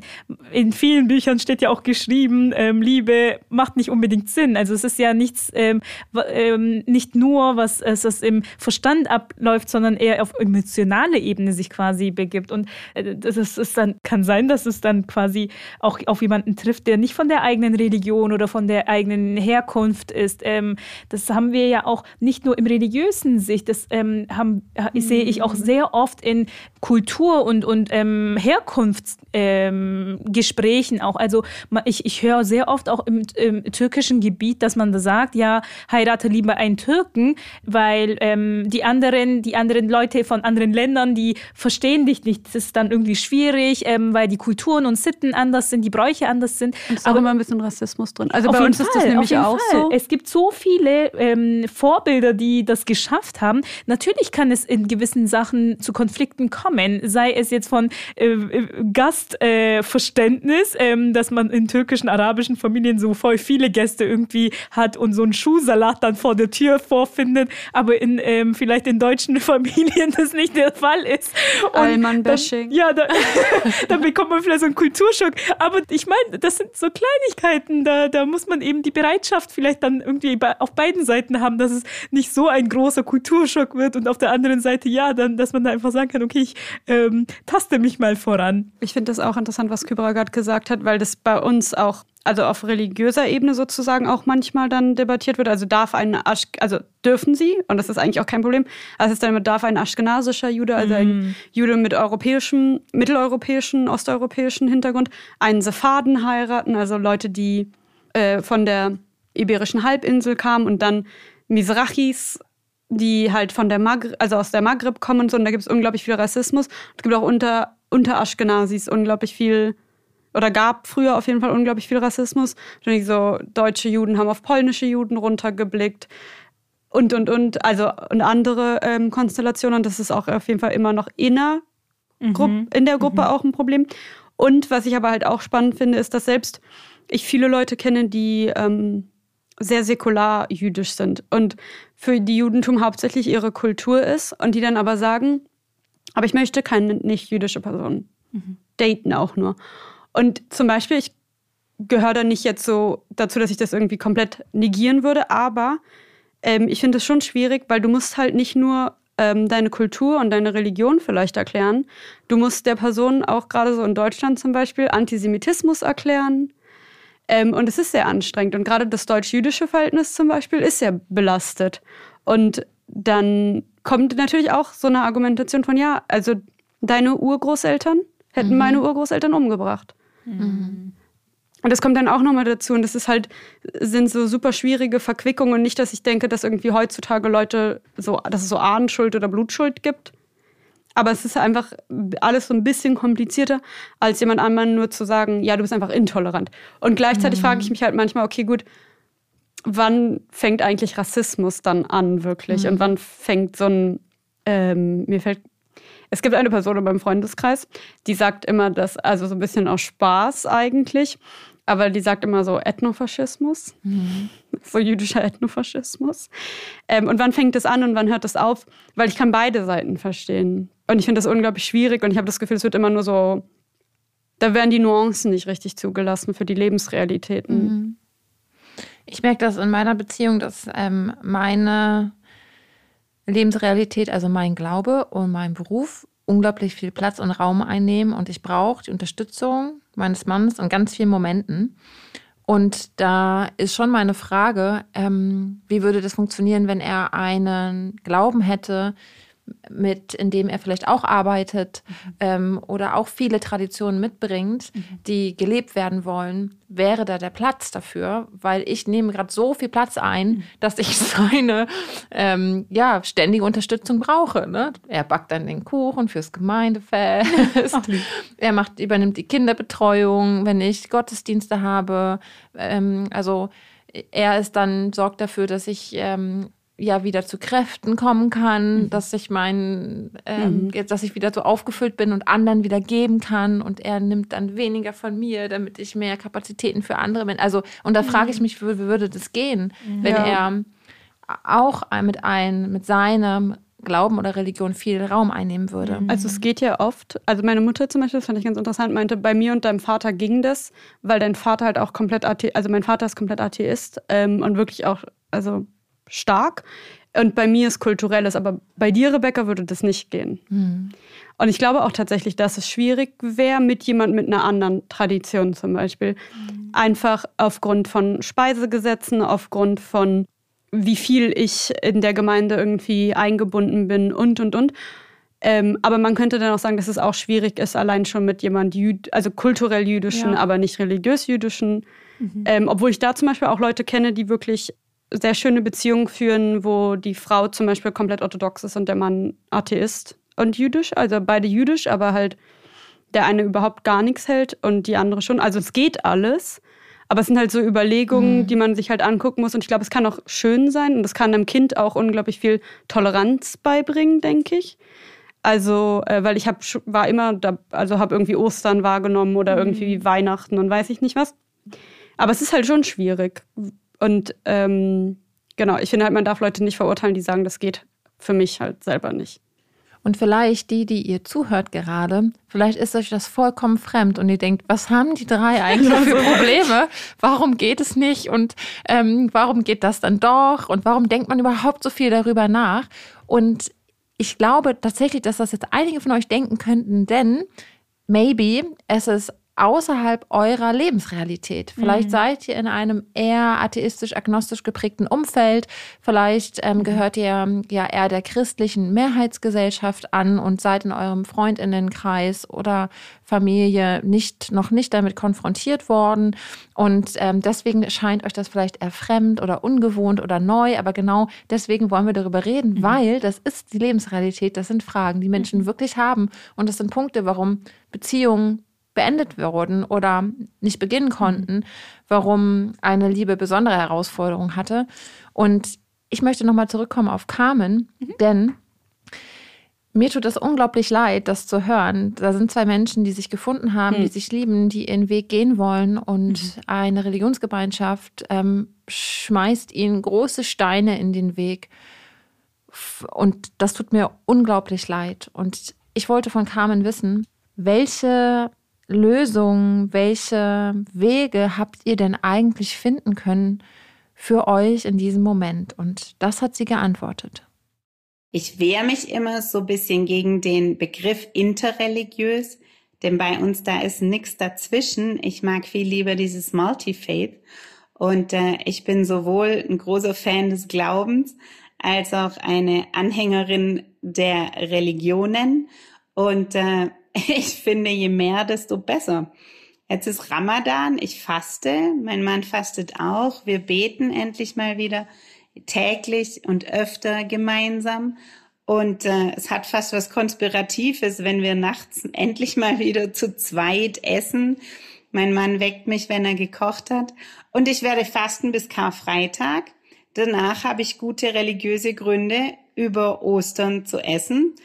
in vielen Büchern steht ja auch geschrieben, ähm, Liebe macht nicht unbedingt Sinn. Also es ist ja nichts, ähm, ähm, nicht nur, was es was im Verstand abläuft, sondern eher auf emotionale Ebene sich quasi begibt. Und äh, das ist dann, kann sein, dass es dann quasi auch auf jemanden trifft, der nicht von der eigenen Religion oder von der eigenen Herkunft ist. Ähm, ähm, das haben wir ja auch nicht nur im religiösen Sicht, das ähm, haben, mhm. sehe ich auch sehr oft in Kultur- und, und ähm, Herkunftsgesprächen auch. Also ich, ich höre sehr oft auch im, im, türkischen Gebiet, dass man da sagt, ja, heirate lieber einen Türken, weil ähm, die anderen, die anderen Leute von anderen Ländern, die verstehen dich nicht. Das ist dann irgendwie schwierig, ähm, weil die Kulturen und Sitten anders sind, die Bräuche anders sind. Und es ist auch immer ein bisschen Rassismus drin. Also bei uns Fall, ist das nämlich auch Fall. so. Es gibt so viele ähm, Vorbilder, die das geschafft haben. Natürlich kann es in gewissen Sachen zu Konflikten kommen, sei es jetzt von äh, äh Gastverständnis, äh, dass man in türkischen, arabischen Familien so voll viele Gäste irgendwie hat und so einen Schuhsalat dann vor der Tür vorfindet, aber in ähm, vielleicht in deutschen *laughs* Familien das nicht der Fall ist. Allmann-Bashing. Ja, da, *laughs* dann bekommt man vielleicht so einen Kulturschock. Aber ich meine, das sind so Kleinigkeiten, da, da muss man eben die Bereitschaft vielleicht dann irgendwie auf beiden Seiten haben, dass es nicht so ein großer Kulturschock wird und auf der anderen Seite ja, dann, dass man da einfach sagen kann, okay, ich ähm, taste mich mal voran. Ich finde das auch interessant, was Kybra gerade gesagt hat, weil das bei uns auch also auf religiöser Ebene sozusagen auch manchmal dann debattiert wird. Also darf ein Asch, also dürfen sie, und das ist eigentlich auch kein Problem, also es ist dann darf ein aschkenasischer Jude, also ein mhm. Jude mit europäischem, mitteleuropäischen, osteuropäischen Hintergrund, einen Sephaden heiraten, also Leute, die äh, von der Iberischen Halbinsel kamen und dann Mizrachis die halt von der Maghreb, also aus der Maghreb kommen und so, und da gibt es unglaublich viel Rassismus. Es gibt auch unter, unter Aschkenazis unglaublich viel oder gab früher auf jeden Fall unglaublich viel Rassismus. So deutsche Juden haben auf polnische Juden runtergeblickt und und und also und andere ähm, Konstellationen und das ist auch auf jeden Fall immer noch inner mhm. in der Gruppe mhm. auch ein Problem. Und was ich aber halt auch spannend finde, ist, dass selbst ich viele Leute kenne, die ähm, sehr säkular jüdisch sind und für die Judentum hauptsächlich ihre Kultur ist und die dann aber sagen, aber ich möchte keine nicht jüdische Person mhm. daten auch nur. Und zum Beispiel, ich gehöre da nicht jetzt so dazu, dass ich das irgendwie komplett negieren würde, aber ähm, ich finde es schon schwierig, weil du musst halt nicht nur ähm, deine Kultur und deine Religion vielleicht erklären, du musst der Person auch gerade so in Deutschland zum Beispiel Antisemitismus erklären. Ähm, und es ist sehr anstrengend. Und gerade das deutsch-jüdische Verhältnis zum Beispiel ist sehr belastet. Und dann kommt natürlich auch so eine Argumentation von, ja, also deine Urgroßeltern hätten mhm. meine Urgroßeltern umgebracht. Mhm. Und das kommt dann auch nochmal dazu. Und das ist halt, sind so super schwierige Verquickungen. Und nicht, dass ich denke, dass irgendwie heutzutage Leute so, dass es so Ahnenschuld oder Blutschuld gibt. Aber es ist einfach alles so ein bisschen komplizierter, als jemand anderen nur zu sagen, ja, du bist einfach intolerant. Und gleichzeitig mhm. frage ich mich halt manchmal, okay, gut, wann fängt eigentlich Rassismus dann an, wirklich? Mhm. Und wann fängt so ein, ähm, mir fällt es gibt eine Person in meinem Freundeskreis, die sagt immer, dass, also so ein bisschen aus Spaß eigentlich, aber die sagt immer so Ethnofaschismus, mhm. so jüdischer Ethnofaschismus. Ähm, und wann fängt es an und wann hört es auf? Weil ich kann beide Seiten verstehen. Und ich finde das unglaublich schwierig und ich habe das Gefühl, es wird immer nur so, da werden die Nuancen nicht richtig zugelassen für die Lebensrealitäten. Mhm. Ich merke das in meiner Beziehung, dass ähm, meine Lebensrealität, also mein Glaube und mein Beruf, unglaublich viel Platz und Raum einnehmen und ich brauche die Unterstützung meines Mannes in ganz vielen Momenten. Und da ist schon meine Frage, ähm, wie würde das funktionieren, wenn er einen Glauben hätte, mit, in dem er vielleicht auch arbeitet mhm. ähm, oder auch viele Traditionen mitbringt, mhm. die gelebt werden wollen, wäre da der Platz dafür, weil ich nehme gerade so viel Platz ein, mhm. dass ich *laughs* seine ähm, ja, ständige Unterstützung brauche. Ne? Er backt dann den Kuchen fürs Gemeindefest. Er macht, übernimmt die Kinderbetreuung, wenn ich Gottesdienste habe. Ähm, also er ist dann, sorgt dafür, dass ich ähm, ja wieder zu Kräften kommen kann, mhm. dass ich mein, ähm, mhm. dass ich wieder so aufgefüllt bin und anderen wieder geben kann und er nimmt dann weniger von mir, damit ich mehr Kapazitäten für andere bin. Also und da mhm. frage ich mich, wie würde das gehen, wenn ja. er auch mit ein mit seinem Glauben oder Religion viel Raum einnehmen würde. Mhm. Also es geht ja oft, also meine Mutter zum Beispiel, das fand ich ganz interessant, meinte, bei mir und deinem Vater ging das, weil dein Vater halt auch komplett Atheist, also mein Vater ist komplett Atheist ähm, und wirklich auch, also stark. Und bei mir ist kulturelles, aber bei dir, Rebecca, würde das nicht gehen. Mhm. Und ich glaube auch tatsächlich, dass es schwierig wäre mit jemand mit einer anderen Tradition zum Beispiel. Mhm. Einfach aufgrund von Speisegesetzen, aufgrund von wie viel ich in der Gemeinde irgendwie eingebunden bin und, und, und. Ähm, aber man könnte dann auch sagen, dass es auch schwierig ist, allein schon mit jemand, Jüd also kulturell jüdischen, ja. aber nicht religiös jüdischen. Mhm. Ähm, obwohl ich da zum Beispiel auch Leute kenne, die wirklich sehr schöne Beziehungen führen, wo die Frau zum Beispiel komplett orthodox ist und der Mann Atheist und jüdisch. Also beide jüdisch, aber halt der eine überhaupt gar nichts hält und die andere schon. Also es geht alles. Aber es sind halt so Überlegungen, mhm. die man sich halt angucken muss. Und ich glaube, es kann auch schön sein und es kann einem Kind auch unglaublich viel Toleranz beibringen, denke ich. Also, äh, weil ich hab, war immer, da, also habe irgendwie Ostern wahrgenommen oder mhm. irgendwie Weihnachten und weiß ich nicht was. Aber es ist halt schon schwierig. Und ähm, genau, ich finde halt, man darf Leute nicht verurteilen, die sagen, das geht für mich halt selber nicht. Und vielleicht die, die ihr zuhört gerade, vielleicht ist euch das vollkommen fremd und ihr denkt, was haben die drei eigentlich *laughs* für Probleme? Warum geht es nicht? Und ähm, warum geht das dann doch? Und warum denkt man überhaupt so viel darüber nach? Und ich glaube tatsächlich, dass das jetzt einige von euch denken könnten, denn maybe es ist außerhalb eurer Lebensrealität. Vielleicht mhm. seid ihr in einem eher atheistisch-agnostisch geprägten Umfeld. Vielleicht ähm, mhm. gehört ihr ja eher der christlichen Mehrheitsgesellschaft an und seid in eurem Freundinnenkreis oder Familie nicht, noch nicht damit konfrontiert worden. Und ähm, deswegen scheint euch das vielleicht eher fremd oder ungewohnt oder neu. Aber genau deswegen wollen wir darüber reden, mhm. weil das ist die Lebensrealität. Das sind Fragen, die Menschen mhm. wirklich haben. Und das sind Punkte, warum Beziehungen beendet wurden oder nicht beginnen konnten, warum eine Liebe besondere Herausforderungen hatte. Und ich möchte nochmal zurückkommen auf Carmen, mhm. denn mir tut es unglaublich leid, das zu hören. Da sind zwei Menschen, die sich gefunden haben, mhm. die sich lieben, die ihren Weg gehen wollen und mhm. eine Religionsgemeinschaft ähm, schmeißt ihnen große Steine in den Weg. Und das tut mir unglaublich leid. Und ich wollte von Carmen wissen, welche Lösungen, welche Wege habt ihr denn eigentlich finden können für euch in diesem Moment? Und das hat sie geantwortet. Ich wehre mich immer so ein bisschen gegen den Begriff interreligiös, denn bei uns da ist nichts dazwischen. Ich mag viel lieber dieses Multifaith und äh, ich bin sowohl ein großer Fan des Glaubens als auch eine Anhängerin der Religionen und äh, ich finde, je mehr, desto besser. Jetzt ist Ramadan, ich faste, mein Mann fastet auch. Wir beten endlich mal wieder täglich und öfter gemeinsam. Und äh, es hat fast was Konspiratives, wenn wir nachts endlich mal wieder zu zweit essen. Mein Mann weckt mich, wenn er gekocht hat. Und ich werde fasten bis Karfreitag. Danach habe ich gute religiöse Gründe, über Ostern zu essen.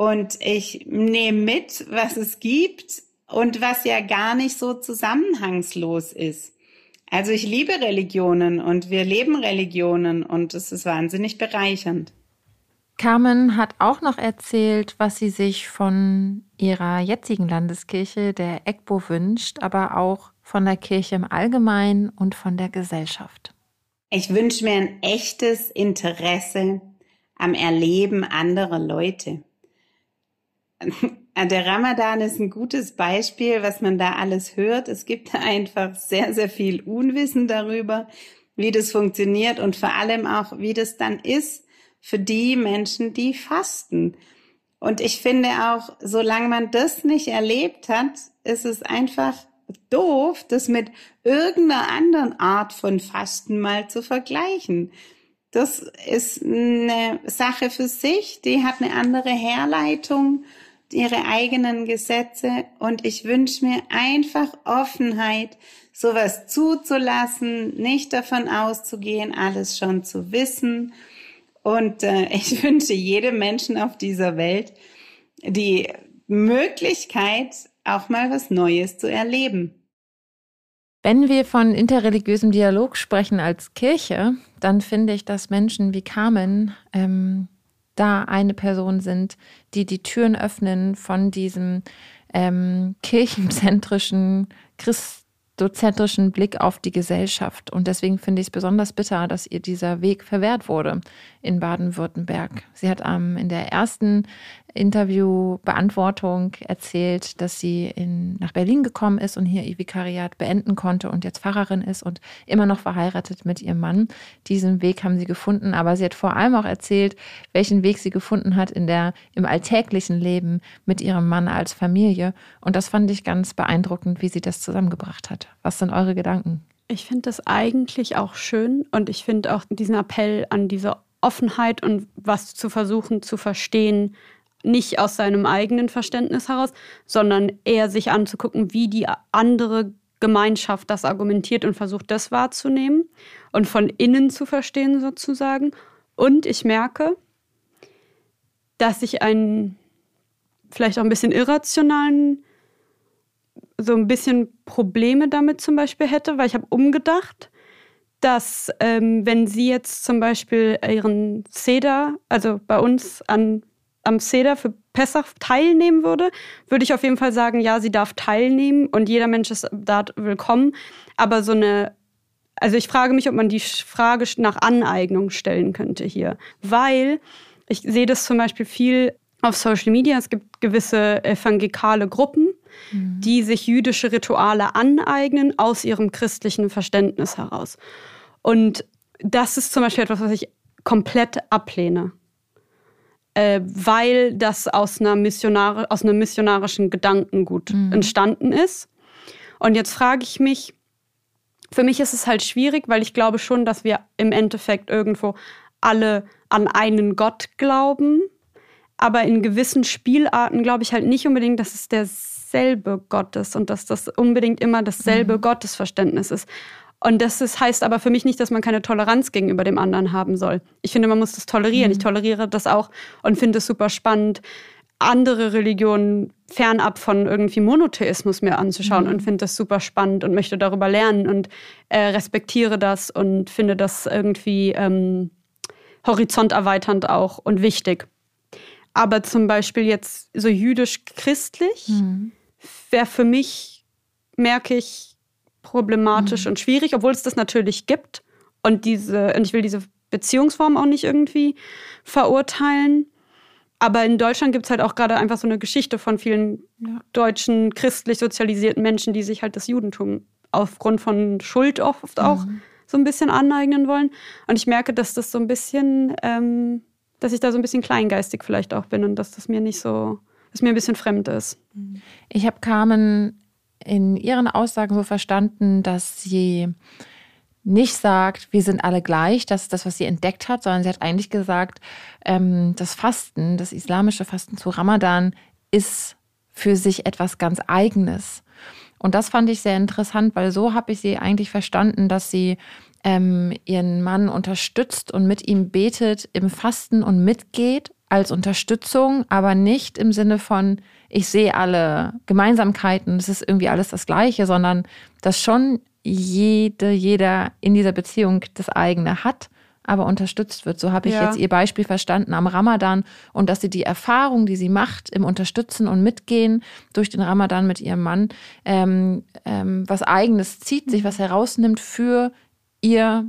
Und ich nehme mit, was es gibt und was ja gar nicht so zusammenhangslos ist. Also ich liebe Religionen und wir leben Religionen und es ist wahnsinnig bereichernd. Carmen hat auch noch erzählt, was sie sich von ihrer jetzigen Landeskirche, der EGBO, wünscht, aber auch von der Kirche im Allgemeinen und von der Gesellschaft. Ich wünsche mir ein echtes Interesse am Erleben anderer Leute. *laughs* Der Ramadan ist ein gutes Beispiel, was man da alles hört. Es gibt *laughs* einfach sehr, sehr viel Unwissen darüber, wie das funktioniert und vor allem auch, wie das dann ist für die Menschen, die fasten. Und ich finde auch, solange man das nicht erlebt hat, ist es einfach doof, das mit irgendeiner anderen Art von Fasten mal zu vergleichen. Das ist eine Sache für sich, die hat eine andere Herleitung ihre eigenen Gesetze und ich wünsche mir einfach Offenheit, sowas zuzulassen, nicht davon auszugehen, alles schon zu wissen. Und äh, *laughs* ich wünsche jedem Menschen auf dieser Welt die Möglichkeit, auch mal was Neues zu erleben. Wenn wir von interreligiösem Dialog sprechen als Kirche, dann finde ich, dass Menschen wie Carmen ähm, da eine Person sind, die die Türen öffnen von diesem ähm, kirchenzentrischen, christozentrischen Blick auf die Gesellschaft. Und deswegen finde ich es besonders bitter, dass ihr dieser Weg verwehrt wurde in Baden-Württemberg. Sie hat ähm, in der ersten Interviewbeantwortung erzählt, dass sie in, nach Berlin gekommen ist und hier ihr Vikariat beenden konnte und jetzt Pfarrerin ist und immer noch verheiratet mit ihrem Mann. Diesen Weg haben sie gefunden, aber sie hat vor allem auch erzählt, welchen Weg sie gefunden hat in der, im alltäglichen Leben mit ihrem Mann als Familie. Und das fand ich ganz beeindruckend, wie sie das zusammengebracht hat. Was sind eure Gedanken? Ich finde das eigentlich auch schön und ich finde auch diesen Appell an diese Offenheit und was zu versuchen zu verstehen, nicht aus seinem eigenen Verständnis heraus, sondern eher sich anzugucken, wie die andere Gemeinschaft das argumentiert und versucht, das wahrzunehmen und von innen zu verstehen sozusagen. Und ich merke, dass ich einen vielleicht auch ein bisschen irrationalen, so ein bisschen Probleme damit zum Beispiel hätte, weil ich habe umgedacht, dass ähm, wenn sie jetzt zum Beispiel ihren Cedar, also bei uns an am Seder für Pessach teilnehmen würde, würde ich auf jeden Fall sagen, ja, sie darf teilnehmen und jeder Mensch ist da willkommen. Aber so eine, also ich frage mich, ob man die Frage nach Aneignung stellen könnte hier, weil ich sehe das zum Beispiel viel auf Social Media. Es gibt gewisse evangelikale Gruppen, mhm. die sich jüdische Rituale aneignen aus ihrem christlichen Verständnis heraus. Und das ist zum Beispiel etwas, was ich komplett ablehne äh, weil das aus, einer Missionare, aus einem missionarischen Gedankengut mhm. entstanden ist. Und jetzt frage ich mich, für mich ist es halt schwierig, weil ich glaube schon, dass wir im Endeffekt irgendwo alle an einen Gott glauben. Aber in gewissen Spielarten glaube ich halt nicht unbedingt, dass es derselbe Gott ist und dass das unbedingt immer dasselbe mhm. Gottesverständnis ist. Und das ist, heißt aber für mich nicht, dass man keine Toleranz gegenüber dem anderen haben soll. Ich finde, man muss das tolerieren. Mhm. Ich toleriere das auch und finde es super spannend, andere Religionen fernab von irgendwie Monotheismus mir anzuschauen mhm. und finde das super spannend und möchte darüber lernen und äh, respektiere das und finde das irgendwie ähm, horizonterweiternd auch und wichtig. Aber zum Beispiel jetzt so jüdisch-christlich mhm. wäre für mich, merke ich, problematisch mhm. und schwierig, obwohl es das natürlich gibt. Und diese, und ich will diese Beziehungsform auch nicht irgendwie verurteilen. Aber in Deutschland gibt es halt auch gerade einfach so eine Geschichte von vielen ja. deutschen christlich sozialisierten Menschen, die sich halt das Judentum aufgrund von Schuld oft mhm. auch so ein bisschen aneignen wollen. Und ich merke, dass das so ein bisschen, ähm, dass ich da so ein bisschen kleingeistig vielleicht auch bin und dass das mir nicht so, dass mir ein bisschen fremd ist. Ich habe Carmen in ihren Aussagen so verstanden, dass sie nicht sagt, wir sind alle gleich, das ist das, was sie entdeckt hat, sondern sie hat eigentlich gesagt, ähm, das Fasten, das islamische Fasten zu Ramadan ist für sich etwas ganz Eigenes. Und das fand ich sehr interessant, weil so habe ich sie eigentlich verstanden, dass sie ähm, ihren Mann unterstützt und mit ihm betet im Fasten und mitgeht als Unterstützung, aber nicht im Sinne von, ich sehe alle Gemeinsamkeiten, es ist irgendwie alles das Gleiche, sondern dass schon jede, jeder in dieser Beziehung das eigene hat, aber unterstützt wird. So habe ich ja. jetzt ihr Beispiel verstanden am Ramadan und dass sie die Erfahrung, die sie macht im Unterstützen und Mitgehen durch den Ramadan mit ihrem Mann, ähm, ähm, was eigenes zieht, sich was herausnimmt für ihr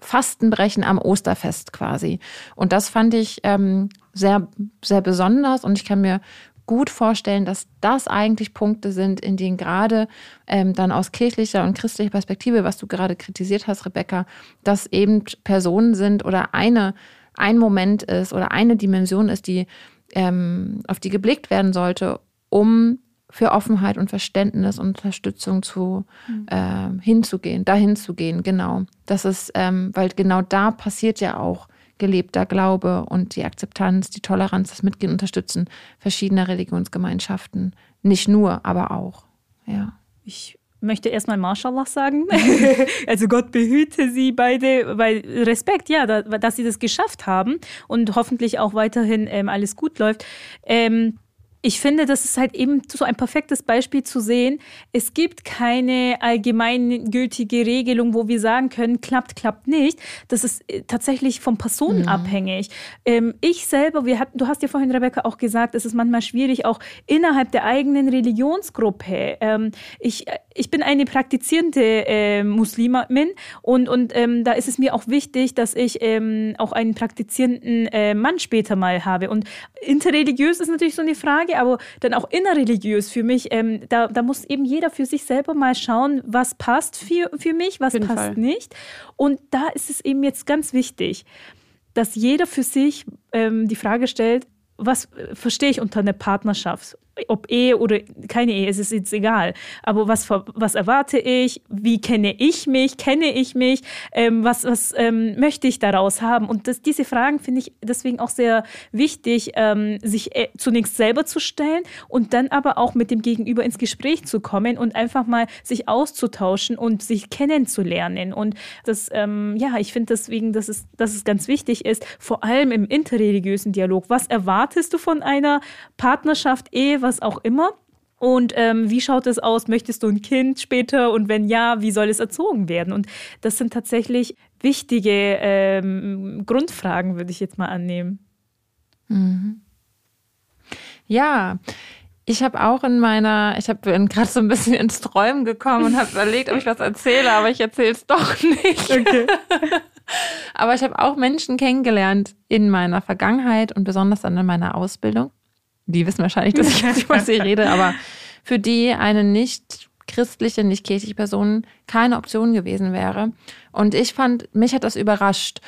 Fastenbrechen am Osterfest quasi. Und das fand ich ähm, sehr, sehr besonders und ich kann mir gut vorstellen, dass das eigentlich Punkte sind, in denen gerade ähm, dann aus kirchlicher und christlicher Perspektive, was du gerade kritisiert hast, Rebecca, dass eben Personen sind oder eine, ein Moment ist oder eine Dimension ist, die ähm, auf die geblickt werden sollte, um für Offenheit und Verständnis und Unterstützung zu mhm. äh, hinzugehen, dahin zu gehen, genau. Das ist, ähm, weil genau da passiert ja auch gelebter Glaube und die Akzeptanz, die Toleranz, das Mitgehen, Unterstützen verschiedener Religionsgemeinschaften. Nicht nur, aber auch. Ja. Ich möchte erstmal Mashallah sagen. *laughs* also Gott behüte sie beide, weil Respekt, ja, dass sie das geschafft haben und hoffentlich auch weiterhin ähm, alles gut läuft. Ähm, ich finde, das ist halt eben so ein perfektes Beispiel zu sehen. Es gibt keine allgemeingültige Regelung, wo wir sagen können, klappt, klappt nicht. Das ist äh, tatsächlich von Personen mhm. abhängig. Ähm, ich selber, wir hatten, du hast ja vorhin, Rebecca, auch gesagt, es ist manchmal schwierig, auch innerhalb der eigenen Religionsgruppe. Ähm, ich, äh, ich bin eine praktizierende äh, Muslimin und, und ähm, da ist es mir auch wichtig, dass ich ähm, auch einen praktizierenden äh, Mann später mal habe. Und interreligiös ist natürlich so eine Frage, aber dann auch innerreligiös für mich, ähm, da, da muss eben jeder für sich selber mal schauen, was passt für, für mich, was passt Fall. nicht. Und da ist es eben jetzt ganz wichtig, dass jeder für sich ähm, die Frage stellt, was äh, verstehe ich unter einer Partnerschaft? Ob Ehe oder keine Ehe, es ist jetzt egal. Aber was, was erwarte ich? Wie kenne ich mich? Kenne ich mich? Ähm, was was ähm, möchte ich daraus haben? Und das, diese Fragen finde ich deswegen auch sehr wichtig, ähm, sich äh, zunächst selber zu stellen und dann aber auch mit dem Gegenüber ins Gespräch zu kommen und einfach mal sich auszutauschen und sich kennenzulernen. Und das, ähm, ja, ich finde deswegen, dass es, dass es ganz wichtig ist, vor allem im interreligiösen Dialog. Was erwartest du von einer Partnerschaft, Ehe? Was auch immer. Und ähm, wie schaut es aus? Möchtest du ein Kind später? Und wenn ja, wie soll es erzogen werden? Und das sind tatsächlich wichtige ähm, Grundfragen, würde ich jetzt mal annehmen. Mhm. Ja, ich habe auch in meiner, ich habe gerade so ein bisschen ins Träumen gekommen und habe überlegt, ob ich was erzähle, aber ich erzähle es doch nicht. Okay. *laughs* aber ich habe auch Menschen kennengelernt in meiner Vergangenheit und besonders dann in meiner Ausbildung, die wissen wahrscheinlich, dass ich *laughs* jetzt über sie rede, aber für die eine nicht christliche, nicht kirchliche Person keine Option gewesen wäre. Und ich fand, mich hat das überrascht.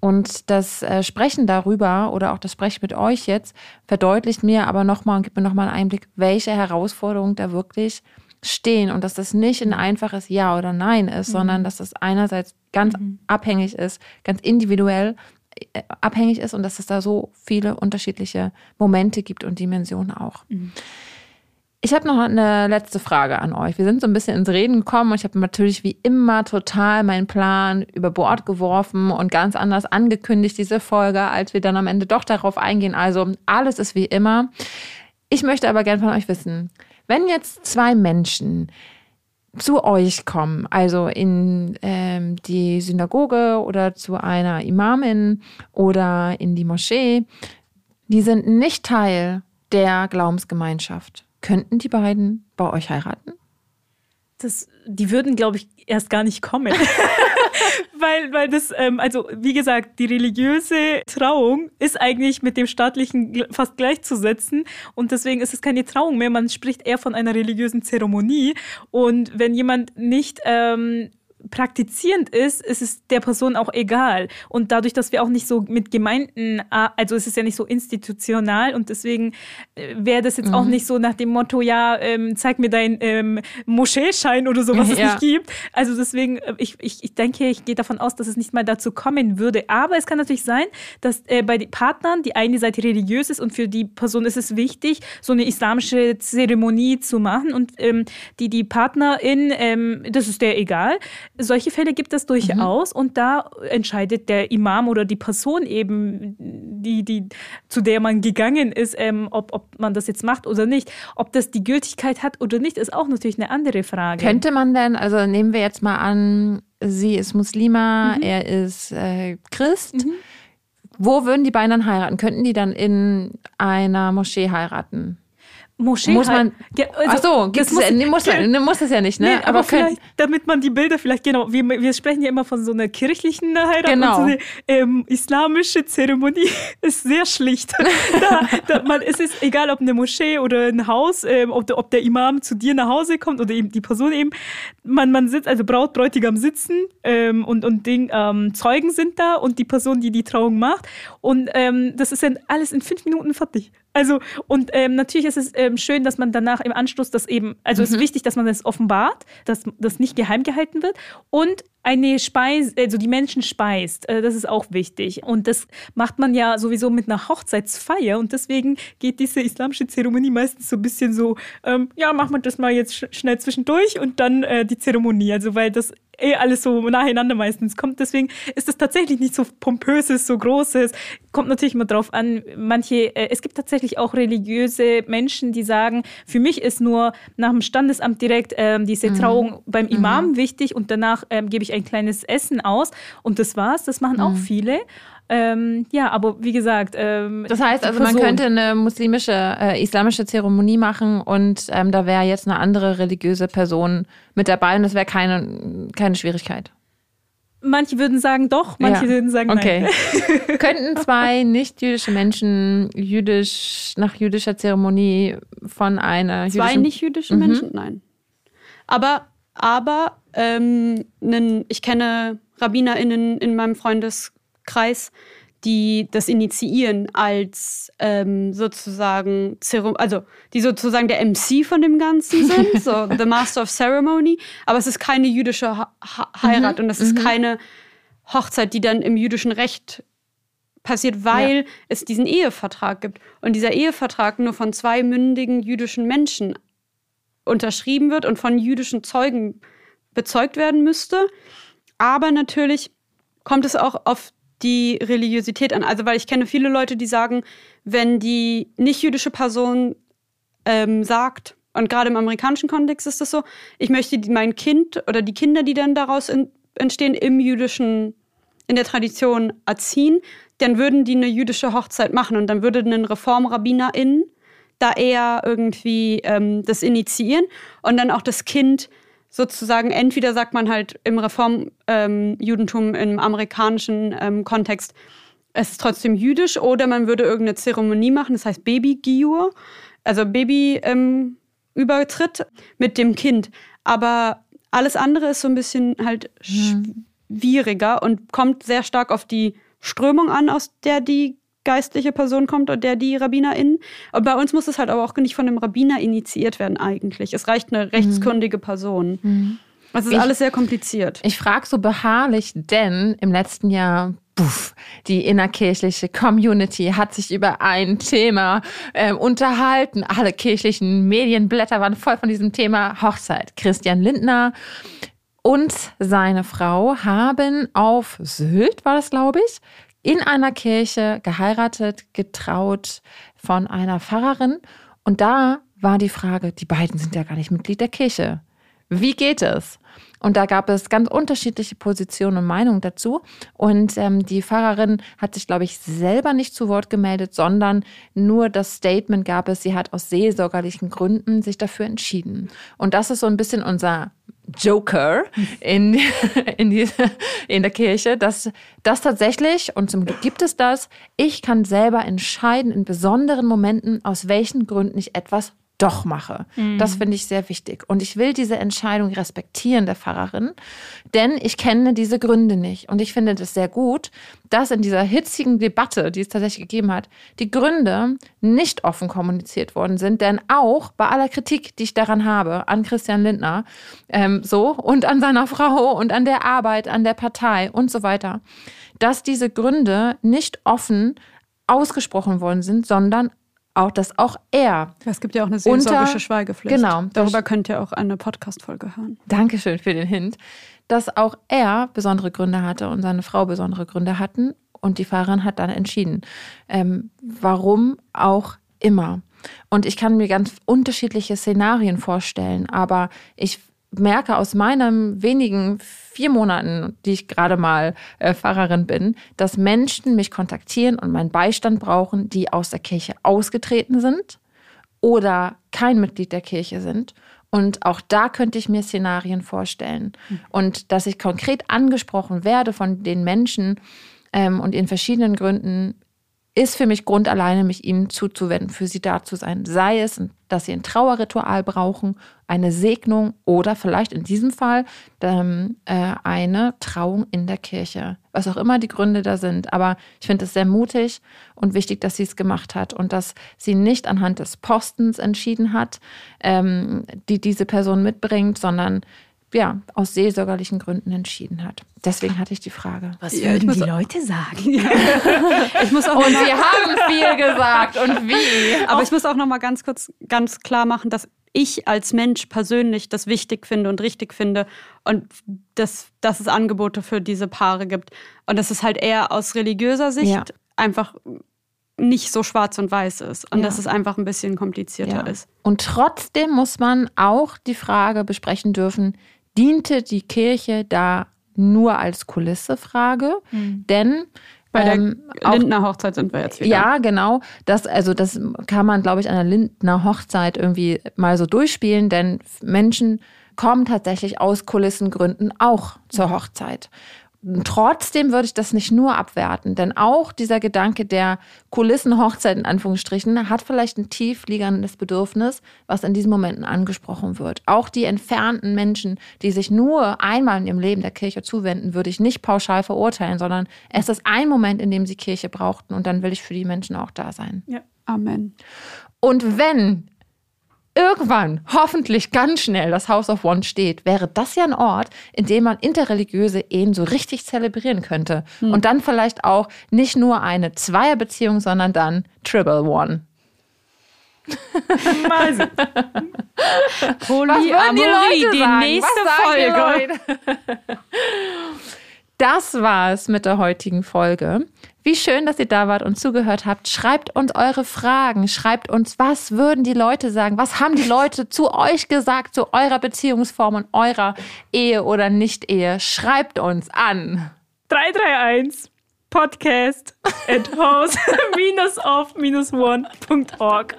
Und das äh, Sprechen darüber oder auch das Sprechen mit euch jetzt verdeutlicht mir aber nochmal und gibt mir nochmal einen Einblick, welche Herausforderungen da wirklich stehen und dass das nicht ein einfaches Ja oder Nein ist, mhm. sondern dass das einerseits ganz mhm. abhängig ist, ganz individuell abhängig ist und dass es da so viele unterschiedliche Momente gibt und Dimensionen auch. Mhm. Ich habe noch eine letzte Frage an euch. Wir sind so ein bisschen ins Reden gekommen und ich habe natürlich wie immer total meinen Plan über Bord geworfen und ganz anders angekündigt, diese Folge, als wir dann am Ende doch darauf eingehen. Also alles ist wie immer. Ich möchte aber gerne von euch wissen, wenn jetzt zwei Menschen zu euch kommen, also in ähm, die Synagoge oder zu einer Imamin oder in die Moschee, die sind nicht Teil der Glaubensgemeinschaft. Könnten die beiden bei euch heiraten? Das, die würden, glaube ich, erst gar nicht kommen. *laughs* weil, weil das, ähm, also wie gesagt, die religiöse Trauung ist eigentlich mit dem staatlichen fast gleichzusetzen und deswegen ist es keine Trauung mehr. Man spricht eher von einer religiösen Zeremonie und wenn jemand nicht ähm, praktizierend ist, ist es der Person auch egal. Und dadurch, dass wir auch nicht so mit Gemeinden, also es ist ja nicht so institutional und deswegen äh, wäre das jetzt mhm. auch nicht so nach dem Motto, ja, ähm, zeig mir deinen ähm, Moscheeschein oder so, was *laughs* es ja. nicht gibt. Also deswegen, äh, ich, ich, ich denke, ich gehe davon aus, dass es nicht mal dazu kommen würde. Aber es kann natürlich sein, dass äh, bei den Partnern die eine Seite religiös ist und für die Person ist es wichtig, so eine islamische Zeremonie zu machen und ähm, die, die Partnerin, ähm, das ist der egal solche Fälle gibt es durchaus mhm. und da entscheidet der Imam oder die Person eben, die, die, zu der man gegangen ist, ähm, ob, ob man das jetzt macht oder nicht. Ob das die Gültigkeit hat oder nicht, ist auch natürlich eine andere Frage. Könnte man denn, also nehmen wir jetzt mal an, sie ist Muslima, mhm. er ist äh, Christ. Mhm. Wo würden die beiden dann heiraten? Könnten die dann in einer Moschee heiraten? Moschee muss man ja, also, Ach so, das muss, ja, muss, ja, muss es ja nicht, ne? Nee, aber, aber vielleicht, damit man die Bilder vielleicht genau, wir, wir sprechen ja immer von so einer kirchlichen Heirat genau. und so eine ähm, islamische Zeremonie *laughs* ist sehr schlicht. *laughs* da, da, man, es ist egal, ob eine Moschee oder ein Haus, ähm, ob, ob, der Imam zu dir nach Hause kommt oder eben die Person eben, man, man sitzt, also Braut, Bräutigam sitzen ähm, und, und Ding, ähm, Zeugen sind da und die Person, die die Trauung macht und ähm, das ist dann alles in fünf Minuten fertig. Also, und ähm, natürlich ist es ähm, schön, dass man danach im Anschluss das eben, also mhm. ist wichtig, dass man das offenbart, dass das nicht geheim gehalten wird. Und eine Speise, also die Menschen speist. Äh, das ist auch wichtig. Und das macht man ja sowieso mit einer Hochzeitsfeier. Und deswegen geht diese islamische Zeremonie meistens so ein bisschen so, ähm, ja, machen wir das mal jetzt sch schnell zwischendurch und dann äh, die Zeremonie. Also weil das eh alles so nacheinander meistens kommt. Deswegen ist das tatsächlich nicht so pompöses, so großes. Kommt natürlich immer drauf an. Manche, äh, es gibt tatsächlich auch religiöse Menschen, die sagen, für mich ist nur nach dem Standesamt direkt ähm, diese mhm. Trauung mhm. beim Imam mhm. wichtig und danach ähm, gebe ich ein kleines Essen aus und das war's. Das machen auch mhm. viele. Ähm, ja, aber wie gesagt. Ähm, das heißt also, man könnte eine muslimische, äh, islamische Zeremonie machen und ähm, da wäre jetzt eine andere religiöse Person mit dabei und das wäre keine, keine Schwierigkeit. Manche würden sagen doch, manche ja. würden sagen okay. nein. *laughs* Könnten zwei nicht-jüdische Menschen jüdisch nach jüdischer Zeremonie von einer Zwei nicht-jüdische mhm. Menschen? Nein. Aber, aber ähm, ich kenne RabbinerInnen in meinem Freundeskreis, die das initiieren als ähm, sozusagen, also die sozusagen der MC von dem Ganzen *laughs* sind, so The Master of Ceremony, aber es ist keine jüdische ha Heirat mhm. und es ist mhm. keine Hochzeit, die dann im jüdischen Recht passiert, weil ja. es diesen Ehevertrag gibt und dieser Ehevertrag nur von zwei mündigen jüdischen Menschen unterschrieben wird und von jüdischen Zeugen bezeugt werden müsste. Aber natürlich kommt es auch auf die Religiosität an. Also, weil ich kenne viele Leute, die sagen, wenn die nicht-jüdische Person ähm, sagt, und gerade im amerikanischen Kontext ist das so, ich möchte mein Kind oder die Kinder, die dann daraus in, entstehen, im jüdischen, in der Tradition erziehen, dann würden die eine jüdische Hochzeit machen und dann würde ein Reformrabbinerin da eher irgendwie ähm, das initiieren und dann auch das Kind sozusagen, entweder sagt man halt im Reformjudentum, ähm, im amerikanischen ähm, Kontext, es ist trotzdem jüdisch, oder man würde irgendeine Zeremonie machen, das heißt Baby-Giur, also Baby-Übertritt ähm, mit dem Kind. Aber alles andere ist so ein bisschen halt mhm. schwieriger und kommt sehr stark auf die Strömung an, aus der die geistliche Person kommt und der die RabbinerInnen. Und bei uns muss es halt aber auch nicht von einem Rabbiner initiiert werden eigentlich. Es reicht eine rechtskundige Person. Mhm. Das ist ich, alles sehr kompliziert. Ich frage so beharrlich, denn im letzten Jahr Puff, die innerkirchliche Community hat sich über ein Thema äh, unterhalten. Alle kirchlichen Medienblätter waren voll von diesem Thema Hochzeit. Christian Lindner und seine Frau haben auf Sylt, war das glaube ich, in einer Kirche geheiratet, getraut von einer Pfarrerin. Und da war die Frage, die beiden sind ja gar nicht Mitglied der Kirche. Wie geht es? Und da gab es ganz unterschiedliche Positionen und Meinungen dazu. Und ähm, die Pfarrerin hat sich, glaube ich, selber nicht zu Wort gemeldet, sondern nur das Statement gab es, sie hat aus seelsorgerlichen Gründen sich dafür entschieden. Und das ist so ein bisschen unser Joker in, *laughs* in, diese, in der Kirche, dass das tatsächlich, und zum Glück gibt es das, ich kann selber entscheiden in besonderen Momenten, aus welchen Gründen ich etwas doch mache. Mhm. Das finde ich sehr wichtig. Und ich will diese Entscheidung respektieren der Pfarrerin, denn ich kenne diese Gründe nicht. Und ich finde das sehr gut, dass in dieser hitzigen Debatte, die es tatsächlich gegeben hat, die Gründe nicht offen kommuniziert worden sind. Denn auch bei aller Kritik, die ich daran habe, an Christian Lindner, ähm, so und an seiner Frau und an der Arbeit, an der Partei und so weiter, dass diese Gründe nicht offen ausgesprochen worden sind, sondern auch, dass auch er. Es gibt ja auch eine seelsorgische Schweigepflicht. Genau. Darüber könnt ihr auch eine Podcast-Folge hören. Dankeschön für den Hint. Dass auch er besondere Gründe hatte und seine Frau besondere Gründe hatten. Und die Fahrerin hat dann entschieden. Ähm, warum auch immer. Und ich kann mir ganz unterschiedliche Szenarien vorstellen, aber ich merke aus meinen wenigen vier Monaten, die ich gerade mal äh, Pfarrerin bin, dass Menschen mich kontaktieren und meinen Beistand brauchen, die aus der Kirche ausgetreten sind oder kein Mitglied der Kirche sind. Und auch da könnte ich mir Szenarien vorstellen. Mhm. Und dass ich konkret angesprochen werde von den Menschen ähm, und in verschiedenen Gründen ist für mich Grund alleine, mich ihnen zuzuwenden, für sie da zu sein. Sei es, dass sie ein Trauerritual brauchen, eine Segnung oder vielleicht in diesem Fall ähm, äh, eine Trauung in der Kirche. Was auch immer die Gründe da sind. Aber ich finde es sehr mutig und wichtig, dass sie es gemacht hat und dass sie nicht anhand des Postens entschieden hat, ähm, die diese Person mitbringt, sondern ja, aus seelsorgerlichen Gründen entschieden hat. Deswegen hatte ich die Frage. Was würden die Leute sagen? *laughs* ich muss auch und sie haben viel gesagt und wie. Aber ich muss auch noch mal ganz kurz ganz klar machen, dass ich als Mensch persönlich das wichtig finde und richtig finde und dass, dass es Angebote für diese Paare gibt. Und dass es halt eher aus religiöser Sicht ja. einfach nicht so schwarz und weiß ist und ja. dass es einfach ein bisschen komplizierter ja. ist. Und trotzdem muss man auch die Frage besprechen dürfen, diente die Kirche da nur als Kulisse frage, mhm. denn bei der ähm, Lindner Hochzeit sind wir jetzt wieder. Ja, genau. Das, also das kann man, glaube ich, an der Lindner Hochzeit irgendwie mal so durchspielen, denn Menschen kommen tatsächlich aus Kulissengründen auch zur Hochzeit. Trotzdem würde ich das nicht nur abwerten, denn auch dieser Gedanke der Kulissenhochzeit in Anführungsstrichen hat vielleicht ein tief liegendes Bedürfnis, was in diesen Momenten angesprochen wird. Auch die entfernten Menschen, die sich nur einmal in ihrem Leben der Kirche zuwenden, würde ich nicht pauschal verurteilen, sondern es ist ein Moment, in dem sie Kirche brauchten und dann will ich für die Menschen auch da sein. Ja. Amen. Und wenn irgendwann, hoffentlich ganz schnell, das House of One steht, wäre das ja ein Ort, in dem man interreligiöse Ehen so richtig zelebrieren könnte. Hm. Und dann vielleicht auch nicht nur eine Zweierbeziehung, sondern dann Triple One. *laughs* Mal sehen. Polyamorie, die, die nächste Folge. *laughs* Das war es mit der heutigen Folge. Wie schön, dass ihr da wart und zugehört habt. Schreibt uns eure Fragen. Schreibt uns, was würden die Leute sagen? Was haben die Leute zu euch gesagt, zu eurer Beziehungsform und eurer Ehe oder Nicht-Ehe? Schreibt uns an. 331 podcast at house-of-one.org.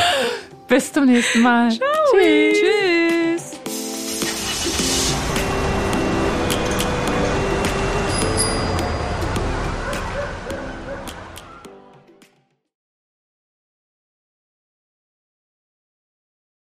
*laughs* Bis zum nächsten Mal. Ciao. Tschüss. Tschüss.